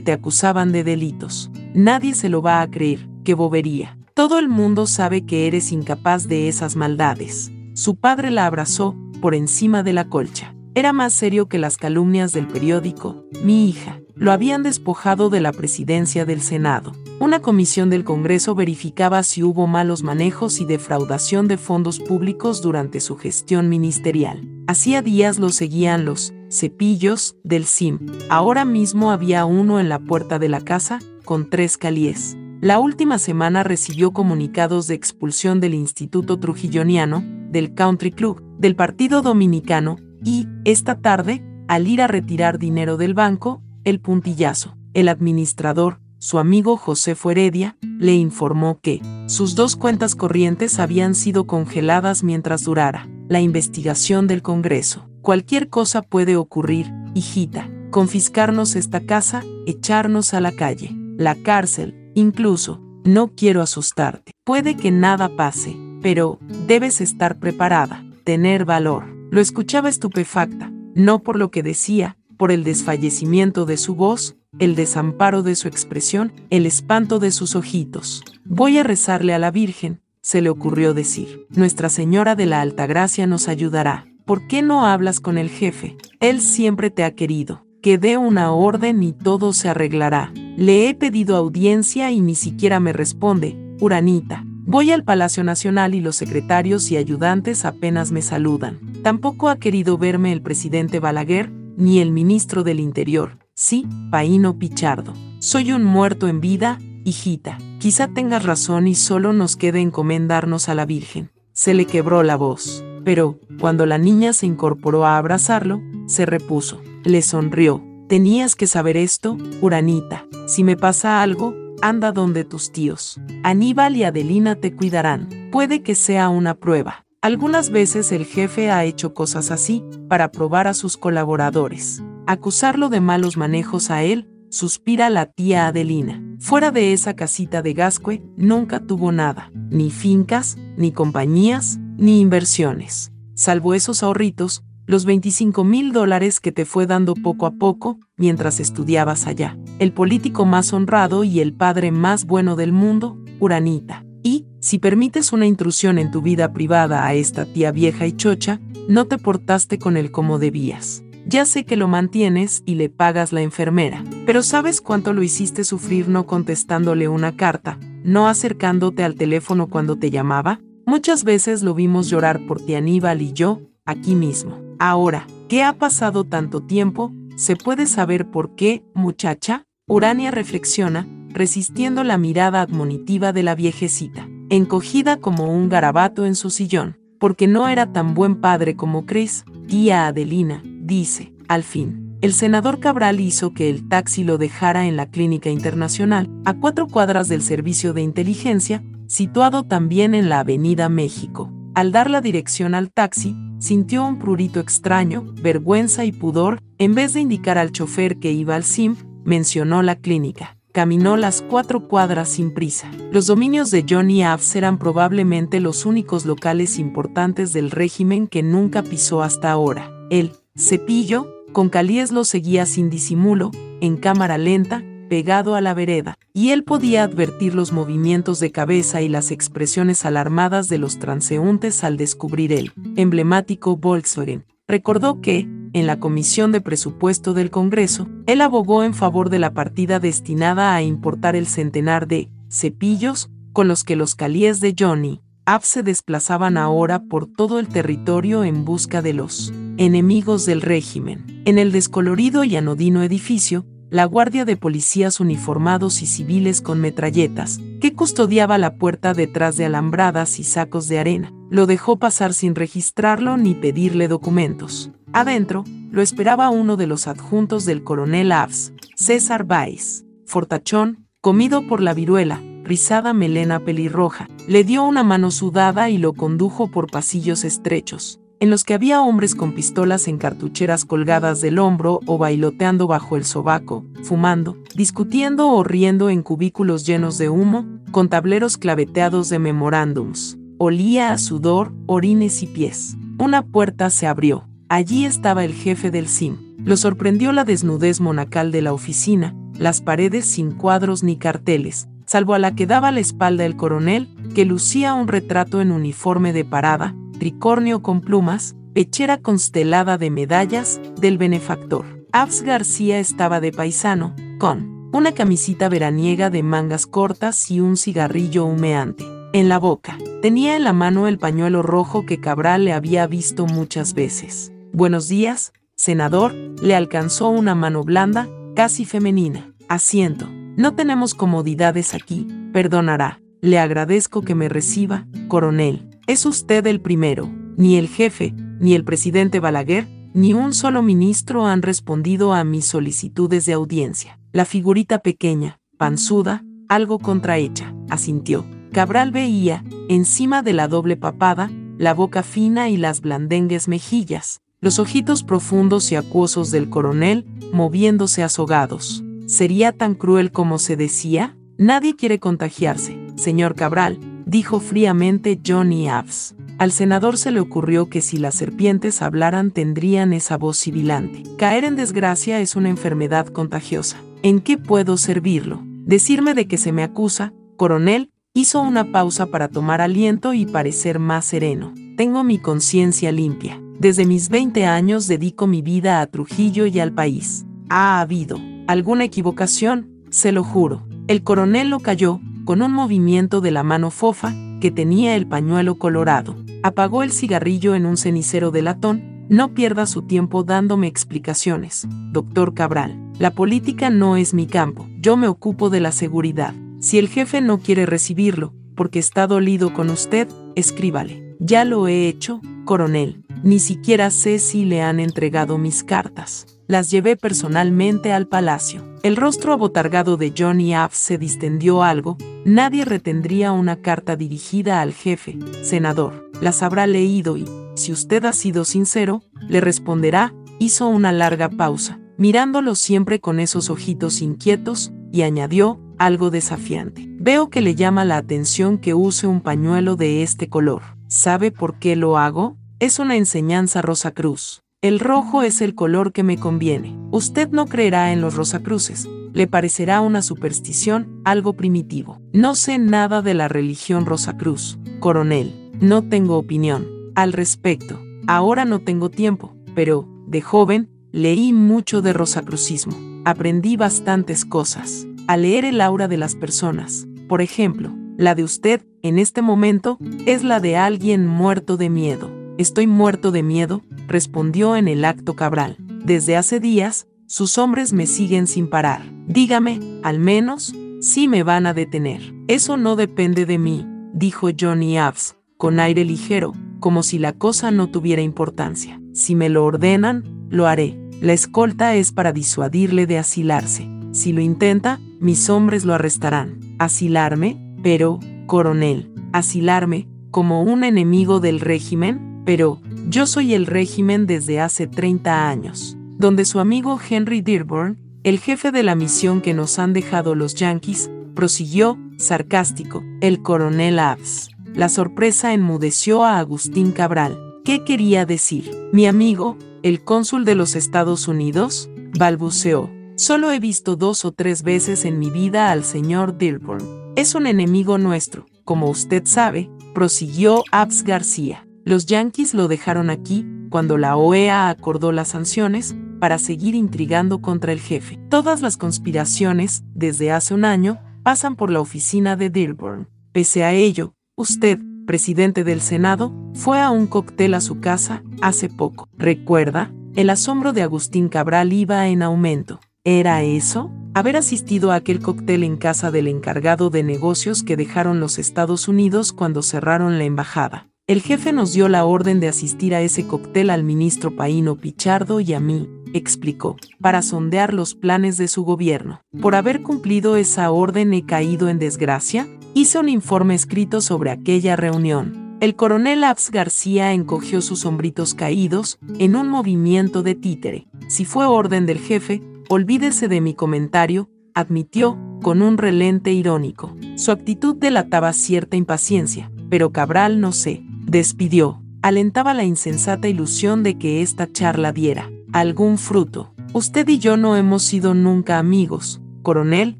te acusaban de delitos. Nadie se lo va a creer, qué bobería. Todo el mundo sabe que eres incapaz de esas maldades. Su padre la abrazó, por encima de la colcha. Era más serio que las calumnias del periódico. Mi hija, lo habían despojado de la presidencia del Senado. Una comisión del Congreso verificaba si hubo malos manejos y defraudación de fondos públicos durante su gestión ministerial. Hacía días lo seguían los cepillos del SIM. Ahora mismo había uno en la puerta de la casa, con tres calíes. La última semana recibió comunicados de expulsión del Instituto Trujilloniano, del Country Club, del Partido Dominicano y, esta tarde, al ir a retirar dinero del banco, el puntillazo. El administrador, su amigo José Fueredia, le informó que sus dos cuentas corrientes habían sido congeladas mientras durara la investigación del Congreso. Cualquier cosa puede ocurrir, hijita, confiscarnos esta casa, echarnos a la calle, la cárcel, Incluso, no quiero asustarte. Puede que nada pase, pero debes estar preparada, tener valor. Lo escuchaba estupefacta, no por lo que decía, por el desfallecimiento de su voz, el desamparo de su expresión, el espanto de sus ojitos. Voy a rezarle a la Virgen, se le ocurrió decir. Nuestra Señora de la Altagracia nos ayudará. ¿Por qué no hablas con el jefe? Él siempre te ha querido que dé una orden y todo se arreglará. Le he pedido audiencia y ni siquiera me responde, Uranita. Voy al Palacio Nacional y los secretarios y ayudantes apenas me saludan. Tampoco ha querido verme el presidente Balaguer ni el ministro del Interior. Sí, Paino Pichardo. Soy un muerto en vida, hijita. Quizá tengas razón y solo nos quede encomendarnos a la Virgen. Se le quebró la voz. Pero, cuando la niña se incorporó a abrazarlo, se repuso. Le sonrió. Tenías que saber esto, Uranita. Si me pasa algo, anda donde tus tíos. Aníbal y Adelina te cuidarán. Puede que sea una prueba. Algunas veces el jefe ha hecho cosas así, para probar a sus colaboradores. Acusarlo de malos manejos a él, suspira la tía Adelina. Fuera de esa casita de Gascue, nunca tuvo nada, ni fincas, ni compañías, ni inversiones. Salvo esos ahorritos, los 25 mil dólares que te fue dando poco a poco mientras estudiabas allá. El político más honrado y el padre más bueno del mundo, Uranita. Y, si permites una intrusión en tu vida privada a esta tía vieja y chocha, no te portaste con él como debías. Ya sé que lo mantienes y le pagas la enfermera, pero ¿sabes cuánto lo hiciste sufrir no contestándole una carta, no acercándote al teléfono cuando te llamaba? Muchas veces lo vimos llorar por ti Aníbal y yo, aquí mismo. Ahora, ¿qué ha pasado tanto tiempo? ¿Se puede saber por qué, muchacha? Urania reflexiona, resistiendo la mirada admonitiva de la viejecita, encogida como un garabato en su sillón, porque no era tan buen padre como Chris, tía Adelina, dice, al fin. El senador Cabral hizo que el taxi lo dejara en la clínica internacional, a cuatro cuadras del servicio de inteligencia, situado también en la Avenida México. Al dar la dirección al taxi, sintió un prurito extraño, vergüenza y pudor, en vez de indicar al chofer que iba al SIM, mencionó la clínica. Caminó las cuatro cuadras sin prisa. Los dominios de Johnny Abs eran probablemente los únicos locales importantes del régimen que nunca pisó hasta ahora. El cepillo, con Calíes lo seguía sin disimulo, en cámara lenta, pegado a la vereda, y él podía advertir los movimientos de cabeza y las expresiones alarmadas de los transeúntes al descubrir el emblemático Volkswagen. Recordó que, en la Comisión de Presupuesto del Congreso, él abogó en favor de la partida destinada a importar el centenar de cepillos con los que los calíes de Johnny App se desplazaban ahora por todo el territorio en busca de los enemigos del régimen. En el descolorido y anodino edificio, la guardia de policías uniformados y civiles con metralletas, que custodiaba la puerta detrás de alambradas y sacos de arena, lo dejó pasar sin registrarlo ni pedirle documentos. Adentro, lo esperaba uno de los adjuntos del coronel Avs, César Baez, fortachón, comido por la viruela, rizada melena pelirroja, le dio una mano sudada y lo condujo por pasillos estrechos, en los que había hombres con pistolas en cartucheras colgadas del hombro o bailoteando bajo el sobaco, fumando, discutiendo o riendo en cubículos llenos de humo, con tableros claveteados de memorándums. Olía a sudor, orines y pies. Una puerta se abrió. Allí estaba el jefe del SIM. Lo sorprendió la desnudez monacal de la oficina, las paredes sin cuadros ni carteles, salvo a la que daba la espalda el coronel, que lucía un retrato en uniforme de parada, tricornio con plumas, pechera constelada de medallas, del benefactor. Abs García estaba de paisano, con una camisita veraniega de mangas cortas y un cigarrillo humeante. En la boca, tenía en la mano el pañuelo rojo que Cabral le había visto muchas veces. Buenos días, senador, le alcanzó una mano blanda, casi femenina. Asiento. No tenemos comodidades aquí, perdonará. Le agradezco que me reciba, coronel. Es usted el primero. Ni el jefe, ni el presidente Balaguer, ni un solo ministro han respondido a mis solicitudes de audiencia. La figurita pequeña, panzuda, algo contrahecha, asintió. Cabral veía, encima de la doble papada, la boca fina y las blandengues mejillas, los ojitos profundos y acuosos del coronel, moviéndose azogados. ¿Sería tan cruel como se decía? Nadie quiere contagiarse, señor Cabral, dijo fríamente Johnny Abs. Al senador se le ocurrió que si las serpientes hablaran tendrían esa voz sibilante. Caer en desgracia es una enfermedad contagiosa. ¿En qué puedo servirlo? Decirme de que se me acusa, coronel, hizo una pausa para tomar aliento y parecer más sereno. Tengo mi conciencia limpia. Desde mis 20 años dedico mi vida a Trujillo y al país. ¿Ha habido alguna equivocación? Se lo juro. El coronel lo cayó, con un movimiento de la mano fofa, que tenía el pañuelo colorado. Apagó el cigarrillo en un cenicero de latón. No pierda su tiempo dándome explicaciones, doctor Cabral. La política no es mi campo. Yo me ocupo de la seguridad. Si el jefe no quiere recibirlo, porque está dolido con usted, escríbale. Ya lo he hecho, coronel. Ni siquiera sé si le han entregado mis cartas. Las llevé personalmente al palacio. El rostro abotargado de Johnny Aff se distendió algo. Nadie retendría una carta dirigida al jefe, senador. Las habrá leído y, si usted ha sido sincero, le responderá, hizo una larga pausa, mirándolo siempre con esos ojitos inquietos, y añadió, algo desafiante. Veo que le llama la atención que use un pañuelo de este color. ¿Sabe por qué lo hago? Es una enseñanza Rosa Cruz. El rojo es el color que me conviene. Usted no creerá en los rosacruces. Le parecerá una superstición, algo primitivo. No sé nada de la religión Rosacruz, coronel. No tengo opinión al respecto. Ahora no tengo tiempo, pero, de joven, leí mucho de rosacrucismo. Aprendí bastantes cosas. A leer el aura de las personas. Por ejemplo, la de usted, en este momento, es la de alguien muerto de miedo. Estoy muerto de miedo, respondió en el acto Cabral. Desde hace días, sus hombres me siguen sin parar. Dígame, al menos, si me van a detener. Eso no depende de mí, dijo Johnny Abs, con aire ligero, como si la cosa no tuviera importancia. Si me lo ordenan, lo haré. La escolta es para disuadirle de asilarse. Si lo intenta, mis hombres lo arrestarán. ¿Asilarme? Pero, coronel, asilarme, como un enemigo del régimen, pero yo soy el régimen desde hace 30 años, donde su amigo Henry Dearborn, el jefe de la misión que nos han dejado los yanquis, prosiguió, sarcástico, el coronel Abs. La sorpresa enmudeció a Agustín Cabral. ¿Qué quería decir? Mi amigo, el cónsul de los Estados Unidos, balbuceó. Solo he visto dos o tres veces en mi vida al señor Dearborn. Es un enemigo nuestro, como usted sabe, prosiguió Abs García. Los yanquis lo dejaron aquí cuando la OEA acordó las sanciones para seguir intrigando contra el jefe. Todas las conspiraciones, desde hace un año, pasan por la oficina de Dearborn. Pese a ello, Usted, presidente del Senado, fue a un cóctel a su casa hace poco. ¿Recuerda? El asombro de Agustín Cabral iba en aumento. ¿Era eso? Haber asistido a aquel cóctel en casa del encargado de negocios que dejaron los Estados Unidos cuando cerraron la embajada. El jefe nos dio la orden de asistir a ese cóctel al ministro Paino Pichardo y a mí, explicó, para sondear los planes de su gobierno. Por haber cumplido esa orden he caído en desgracia, Hice un informe escrito sobre aquella reunión. El coronel Abs García encogió sus hombritos caídos en un movimiento de títere. Si fue orden del jefe, olvídese de mi comentario, admitió, con un relente irónico. Su actitud delataba cierta impaciencia, pero Cabral no se despidió. Alentaba la insensata ilusión de que esta charla diera algún fruto. Usted y yo no hemos sido nunca amigos, coronel,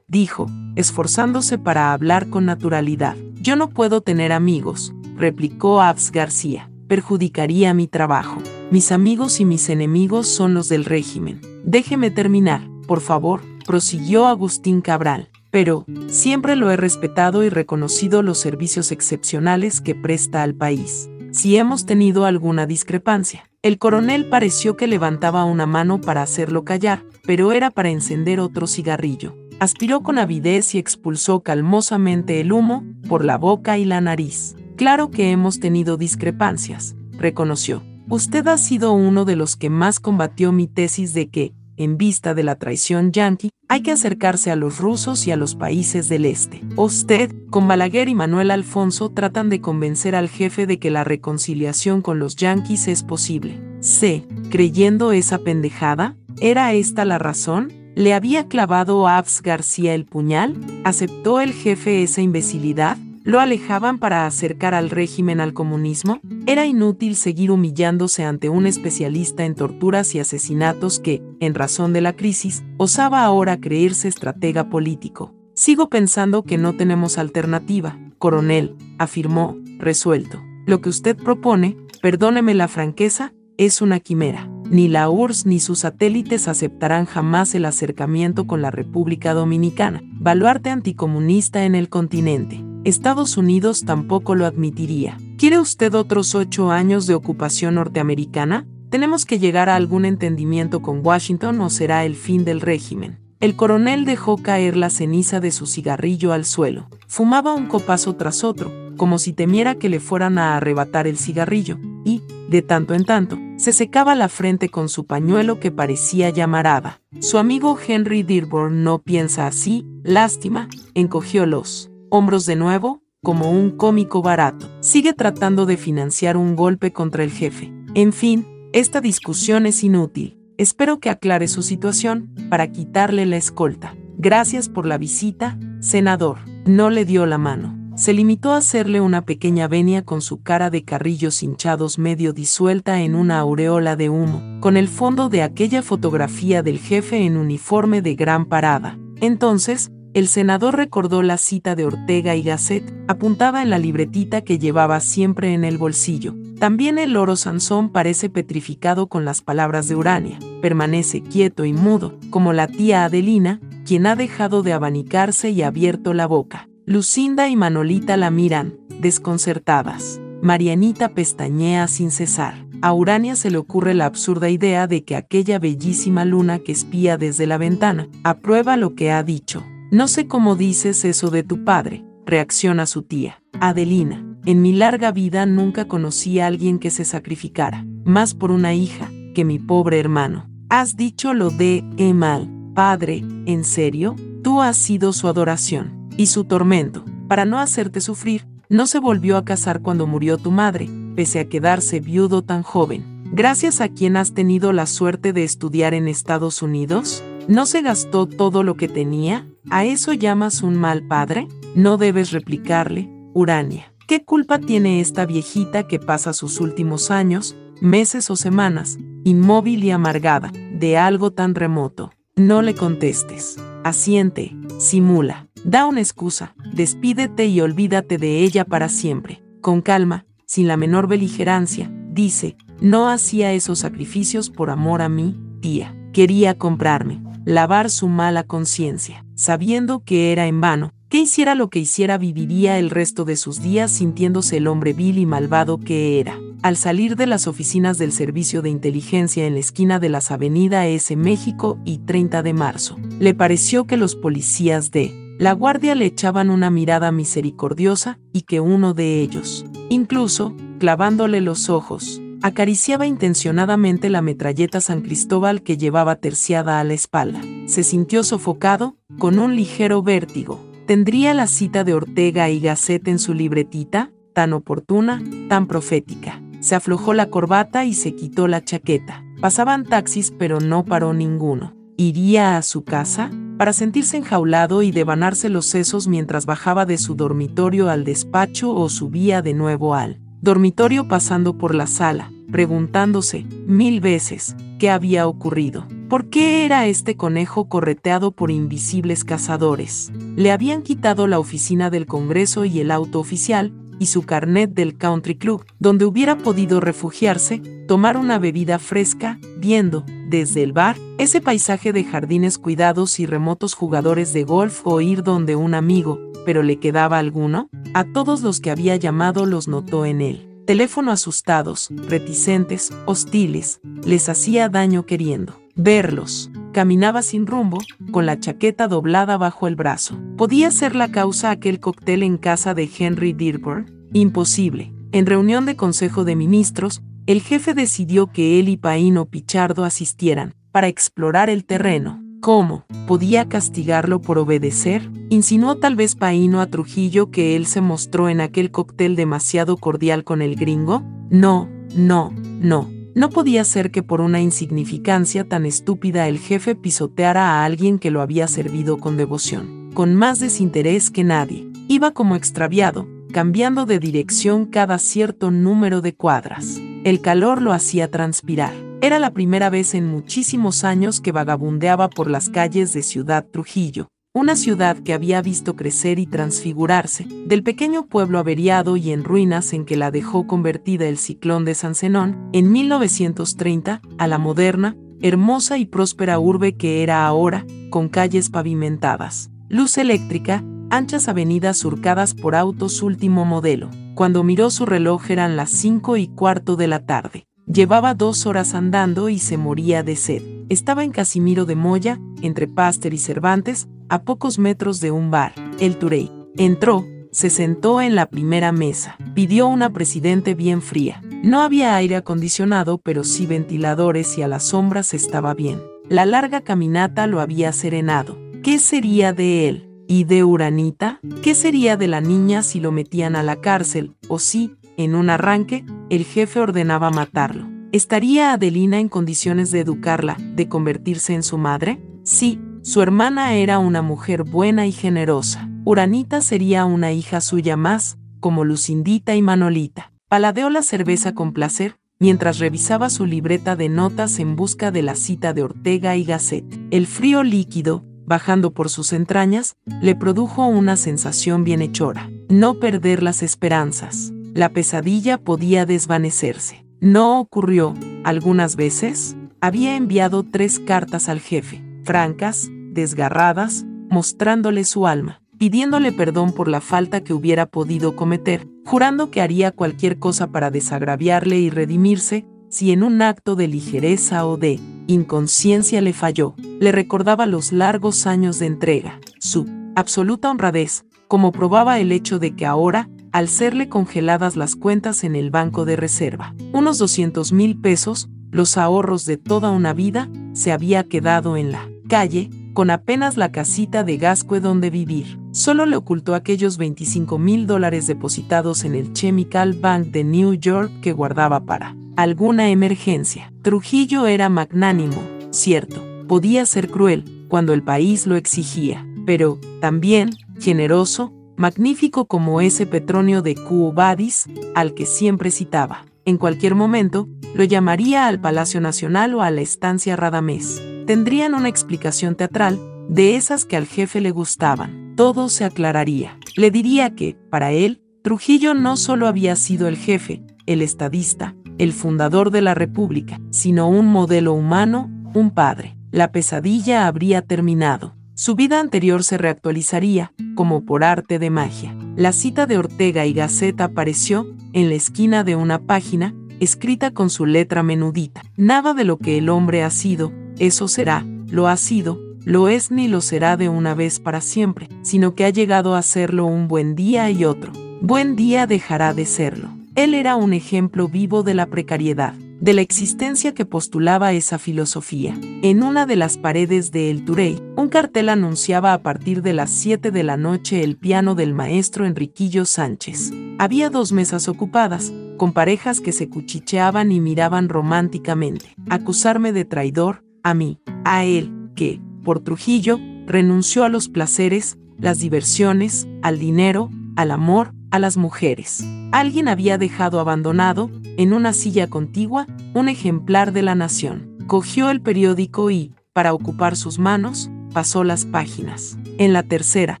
dijo, esforzándose para hablar con naturalidad. Yo no puedo tener amigos, replicó Abs García. Perjudicaría mi trabajo. Mis amigos y mis enemigos son los del régimen. Déjeme terminar, por favor, prosiguió Agustín Cabral. Pero, siempre lo he respetado y reconocido los servicios excepcionales que presta al país. Si hemos tenido alguna discrepancia, el coronel pareció que levantaba una mano para hacerlo callar, pero era para encender otro cigarrillo. Aspiró con avidez y expulsó calmosamente el humo por la boca y la nariz. Claro que hemos tenido discrepancias, reconoció. Usted ha sido uno de los que más combatió mi tesis de que, en vista de la traición yanqui, hay que acercarse a los rusos y a los países del este. Usted, con Balaguer y Manuel Alfonso tratan de convencer al jefe de que la reconciliación con los yanquis es posible. Sé, creyendo esa pendejada, ¿era esta la razón? ¿Le había clavado a Abs García el puñal? ¿Aceptó el jefe esa imbecilidad? ¿Lo alejaban para acercar al régimen al comunismo? Era inútil seguir humillándose ante un especialista en torturas y asesinatos que, en razón de la crisis, osaba ahora creerse estratega político. Sigo pensando que no tenemos alternativa, coronel, afirmó, resuelto. Lo que usted propone, perdóneme la franqueza, es una quimera. Ni la URSS ni sus satélites aceptarán jamás el acercamiento con la República Dominicana, baluarte anticomunista en el continente. Estados Unidos tampoco lo admitiría. ¿Quiere usted otros ocho años de ocupación norteamericana? ¿Tenemos que llegar a algún entendimiento con Washington o será el fin del régimen? El coronel dejó caer la ceniza de su cigarrillo al suelo. Fumaba un copazo tras otro, como si temiera que le fueran a arrebatar el cigarrillo, y, de tanto en tanto, se secaba la frente con su pañuelo que parecía llamarada. Su amigo Henry Dearborn no piensa así, lástima, encogió los hombros de nuevo, como un cómico barato. Sigue tratando de financiar un golpe contra el jefe. En fin, esta discusión es inútil. Espero que aclare su situación para quitarle la escolta. Gracias por la visita, senador. No le dio la mano. se limitó a hacerle una pequeña venia con su cara de carrillos hinchados medio disuelta en una aureola de humo, con el fondo de aquella fotografía del jefe en uniforme de gran parada. Entonces, el senador recordó la cita de Ortega y Gasset, apuntada en la libretita que llevaba siempre en el bolsillo. También el loro Sansón parece petrificado con las palabras de Urania. Permanece quieto y mudo, como la tía Adelina, quien ha dejado de abanicarse y abierto la boca. Lucinda y Manolita la miran, desconcertadas. Marianita pestañea sin cesar. A Urania se le ocurre la absurda idea de que aquella bellísima luna que espía desde la ventana aprueba lo que ha dicho. No sé cómo dices eso de tu padre, reacciona su tía. Adelina, en mi larga vida nunca conocí a alguien que se sacrificara, más por una hija, que mi pobre hermano. Has dicho lo de Emal, padre, ¿en serio? Tú has sido su adoración y su tormento. Para no hacerte sufrir, no se volvió a casar cuando murió tu madre, pese a quedarse viudo tan joven. Gracias a quien has tenido la suerte de estudiar en Estados Unidos, ¿no se gastó todo lo que tenía? ¿A eso llamas un mal padre? No debes replicarle, Urania. ¿Qué culpa tiene esta viejita que pasa sus últimos años, meses o semanas, inmóvil y amargada, de algo tan remoto? No le contestes. Asiente, simula, da una excusa, despídete y olvídate de ella para siempre. Con calma, sin la menor beligerancia, dice, no hacía esos sacrificios por amor a mí, tía. Quería comprarme, lavar su mala conciencia sabiendo que era en vano, que hiciera lo que hiciera viviría el resto de sus días sintiéndose el hombre vil y malvado que era. Al salir de las oficinas del Servicio de Inteligencia en la esquina de las Avenida S México y 30 de marzo, le pareció que los policías de la guardia le echaban una mirada misericordiosa y que uno de ellos, incluso, clavándole los ojos, acariciaba intencionadamente la metralleta San Cristóbal que llevaba terciada a la espalda. Se sintió sofocado, con un ligero vértigo. ¿Tendría la cita de Ortega y Gasset en su libretita? Tan oportuna, tan profética. Se aflojó la corbata y se quitó la chaqueta. Pasaban taxis pero no paró ninguno. ¿Iría a su casa? Para sentirse enjaulado y devanarse los sesos mientras bajaba de su dormitorio al despacho o subía de nuevo al dormitorio pasando por la sala, preguntándose mil veces qué había ocurrido. ¿Por qué era este conejo correteado por invisibles cazadores? Le habían quitado la oficina del Congreso y el auto oficial, y su carnet del country club, donde hubiera podido refugiarse, tomar una bebida fresca, viendo, desde el bar, ese paisaje de jardines cuidados y remotos jugadores de golf o ir donde un amigo, pero le quedaba alguno, a todos los que había llamado los notó en él. Teléfono asustados, reticentes, hostiles, les hacía daño queriendo verlos. Caminaba sin rumbo, con la chaqueta doblada bajo el brazo. ¿Podía ser la causa aquel cóctel en casa de Henry Dearborn? Imposible. En reunión de Consejo de Ministros, el jefe decidió que él y Paino Pichardo asistieran, para explorar el terreno. ¿Cómo? ¿Podía castigarlo por obedecer? Insinuó tal vez Paino a Trujillo que él se mostró en aquel cóctel demasiado cordial con el gringo? No, no, no. No podía ser que por una insignificancia tan estúpida el jefe pisoteara a alguien que lo había servido con devoción, con más desinterés que nadie. Iba como extraviado, cambiando de dirección cada cierto número de cuadras. El calor lo hacía transpirar. Era la primera vez en muchísimos años que vagabundeaba por las calles de Ciudad Trujillo, una ciudad que había visto crecer y transfigurarse, del pequeño pueblo averiado y en ruinas en que la dejó convertida el ciclón de San Zenón, en 1930, a la moderna, hermosa y próspera urbe que era ahora, con calles pavimentadas, luz eléctrica, anchas avenidas surcadas por autos último modelo. Cuando miró su reloj eran las cinco y cuarto de la tarde. Llevaba dos horas andando y se moría de sed. Estaba en Casimiro de Moya, entre Páster y Cervantes, a pocos metros de un bar, el Turey. Entró, se sentó en la primera mesa, pidió una presidente bien fría. No había aire acondicionado, pero sí ventiladores y a las sombras estaba bien. La larga caminata lo había serenado. ¿Qué sería de él? ¿Y de Uranita? ¿Qué sería de la niña si lo metían a la cárcel? O si, en un arranque, el jefe ordenaba matarlo. ¿Estaría Adelina en condiciones de educarla, de convertirse en su madre? Sí, Su hermana era una mujer buena y generosa. Uranita sería una hija suya más, como Lucindita y Manolita. Paladeó la cerveza con placer, mientras revisaba su libreta de notas en busca de la cita de Ortega y Gasset. El frío líquido, bajando por sus entrañas, le produjo una sensación bienhechora. No perder las esperanzas. La pesadilla podía desvanecerse. No ocurrió, algunas veces, había enviado tres cartas al jefe, francas, desgarradas, mostrándole su alma, pidiéndole perdón por la falta que hubiera podido cometer, jurando que haría cualquier cosa para desagraviarle y redimirse, si en un acto de ligereza o de inconsciencia le falló, le recordaba los largos años de entrega, su absoluta honradez, como probaba el hecho de que ahora, al serle congeladas las cuentas en el banco de reserva, unos 200 mil pesos, los ahorros de toda una vida, se había quedado en la calle, con apenas la casita de Gascue donde vivir. Solo le ocultó aquellos 25 mil dólares depositados en el Chemical Bank de New York que guardaba para alguna emergencia. Trujillo era magnánimo, cierto, podía ser cruel cuando el país lo exigía, pero también generoso, magnífico como ese Petronio de Cuobadis al que siempre citaba. En cualquier momento, lo llamaría al Palacio Nacional o a la estancia Radamés. Tendrían una explicación teatral, de esas que al jefe le gustaban. Todo se aclararía. Le diría que, para él, Trujillo no solo había sido el jefe, el estadista, el fundador de la República, sino un modelo humano, un padre. La pesadilla habría terminado. Su vida anterior se reactualizaría, como por arte de magia. La cita de Ortega y Gaceta apareció, en la esquina de una página, escrita con su letra menudita. Nada de lo que el hombre ha sido, eso será, lo ha sido, lo es ni lo será de una vez para siempre, sino que ha llegado a serlo un buen día y otro. Buen día dejará de serlo. Él era un ejemplo vivo de la precariedad, de la existencia que postulaba esa filosofía. En una de las paredes de El Turey, un cartel anunciaba a partir de las 7 de la noche el piano del maestro Enriquillo Sánchez. Había dos mesas ocupadas, con parejas que se cuchicheaban y miraban románticamente. Acusarme de traidor, a mí, a él, que, por Trujillo, renunció a los placeres, las diversiones, al dinero, al amor, a las mujeres. Alguien había dejado abandonado, en una silla contigua, un ejemplar de la Nación. Cogió el periódico y, para ocupar sus manos, pasó las páginas. En la tercera,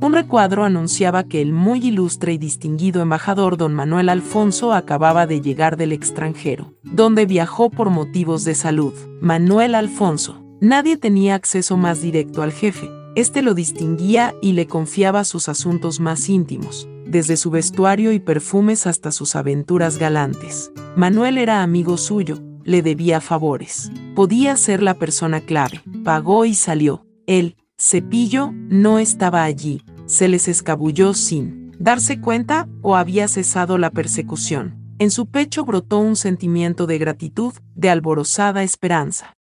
un recuadro anunciaba que el muy ilustre y distinguido embajador don Manuel Alfonso acababa de llegar del extranjero, donde viajó por motivos de salud. Manuel Alfonso. Nadie tenía acceso más directo al jefe. Este lo distinguía y le confiaba sus asuntos más íntimos, desde su vestuario y perfumes hasta sus aventuras galantes. Manuel era amigo suyo, le debía favores. Podía ser la persona clave. Pagó y salió. Él, Cepillo, no estaba allí. Se les escabulló sin darse cuenta o había cesado la persecución. En su pecho brotó un sentimiento de gratitud, de alborozada esperanza.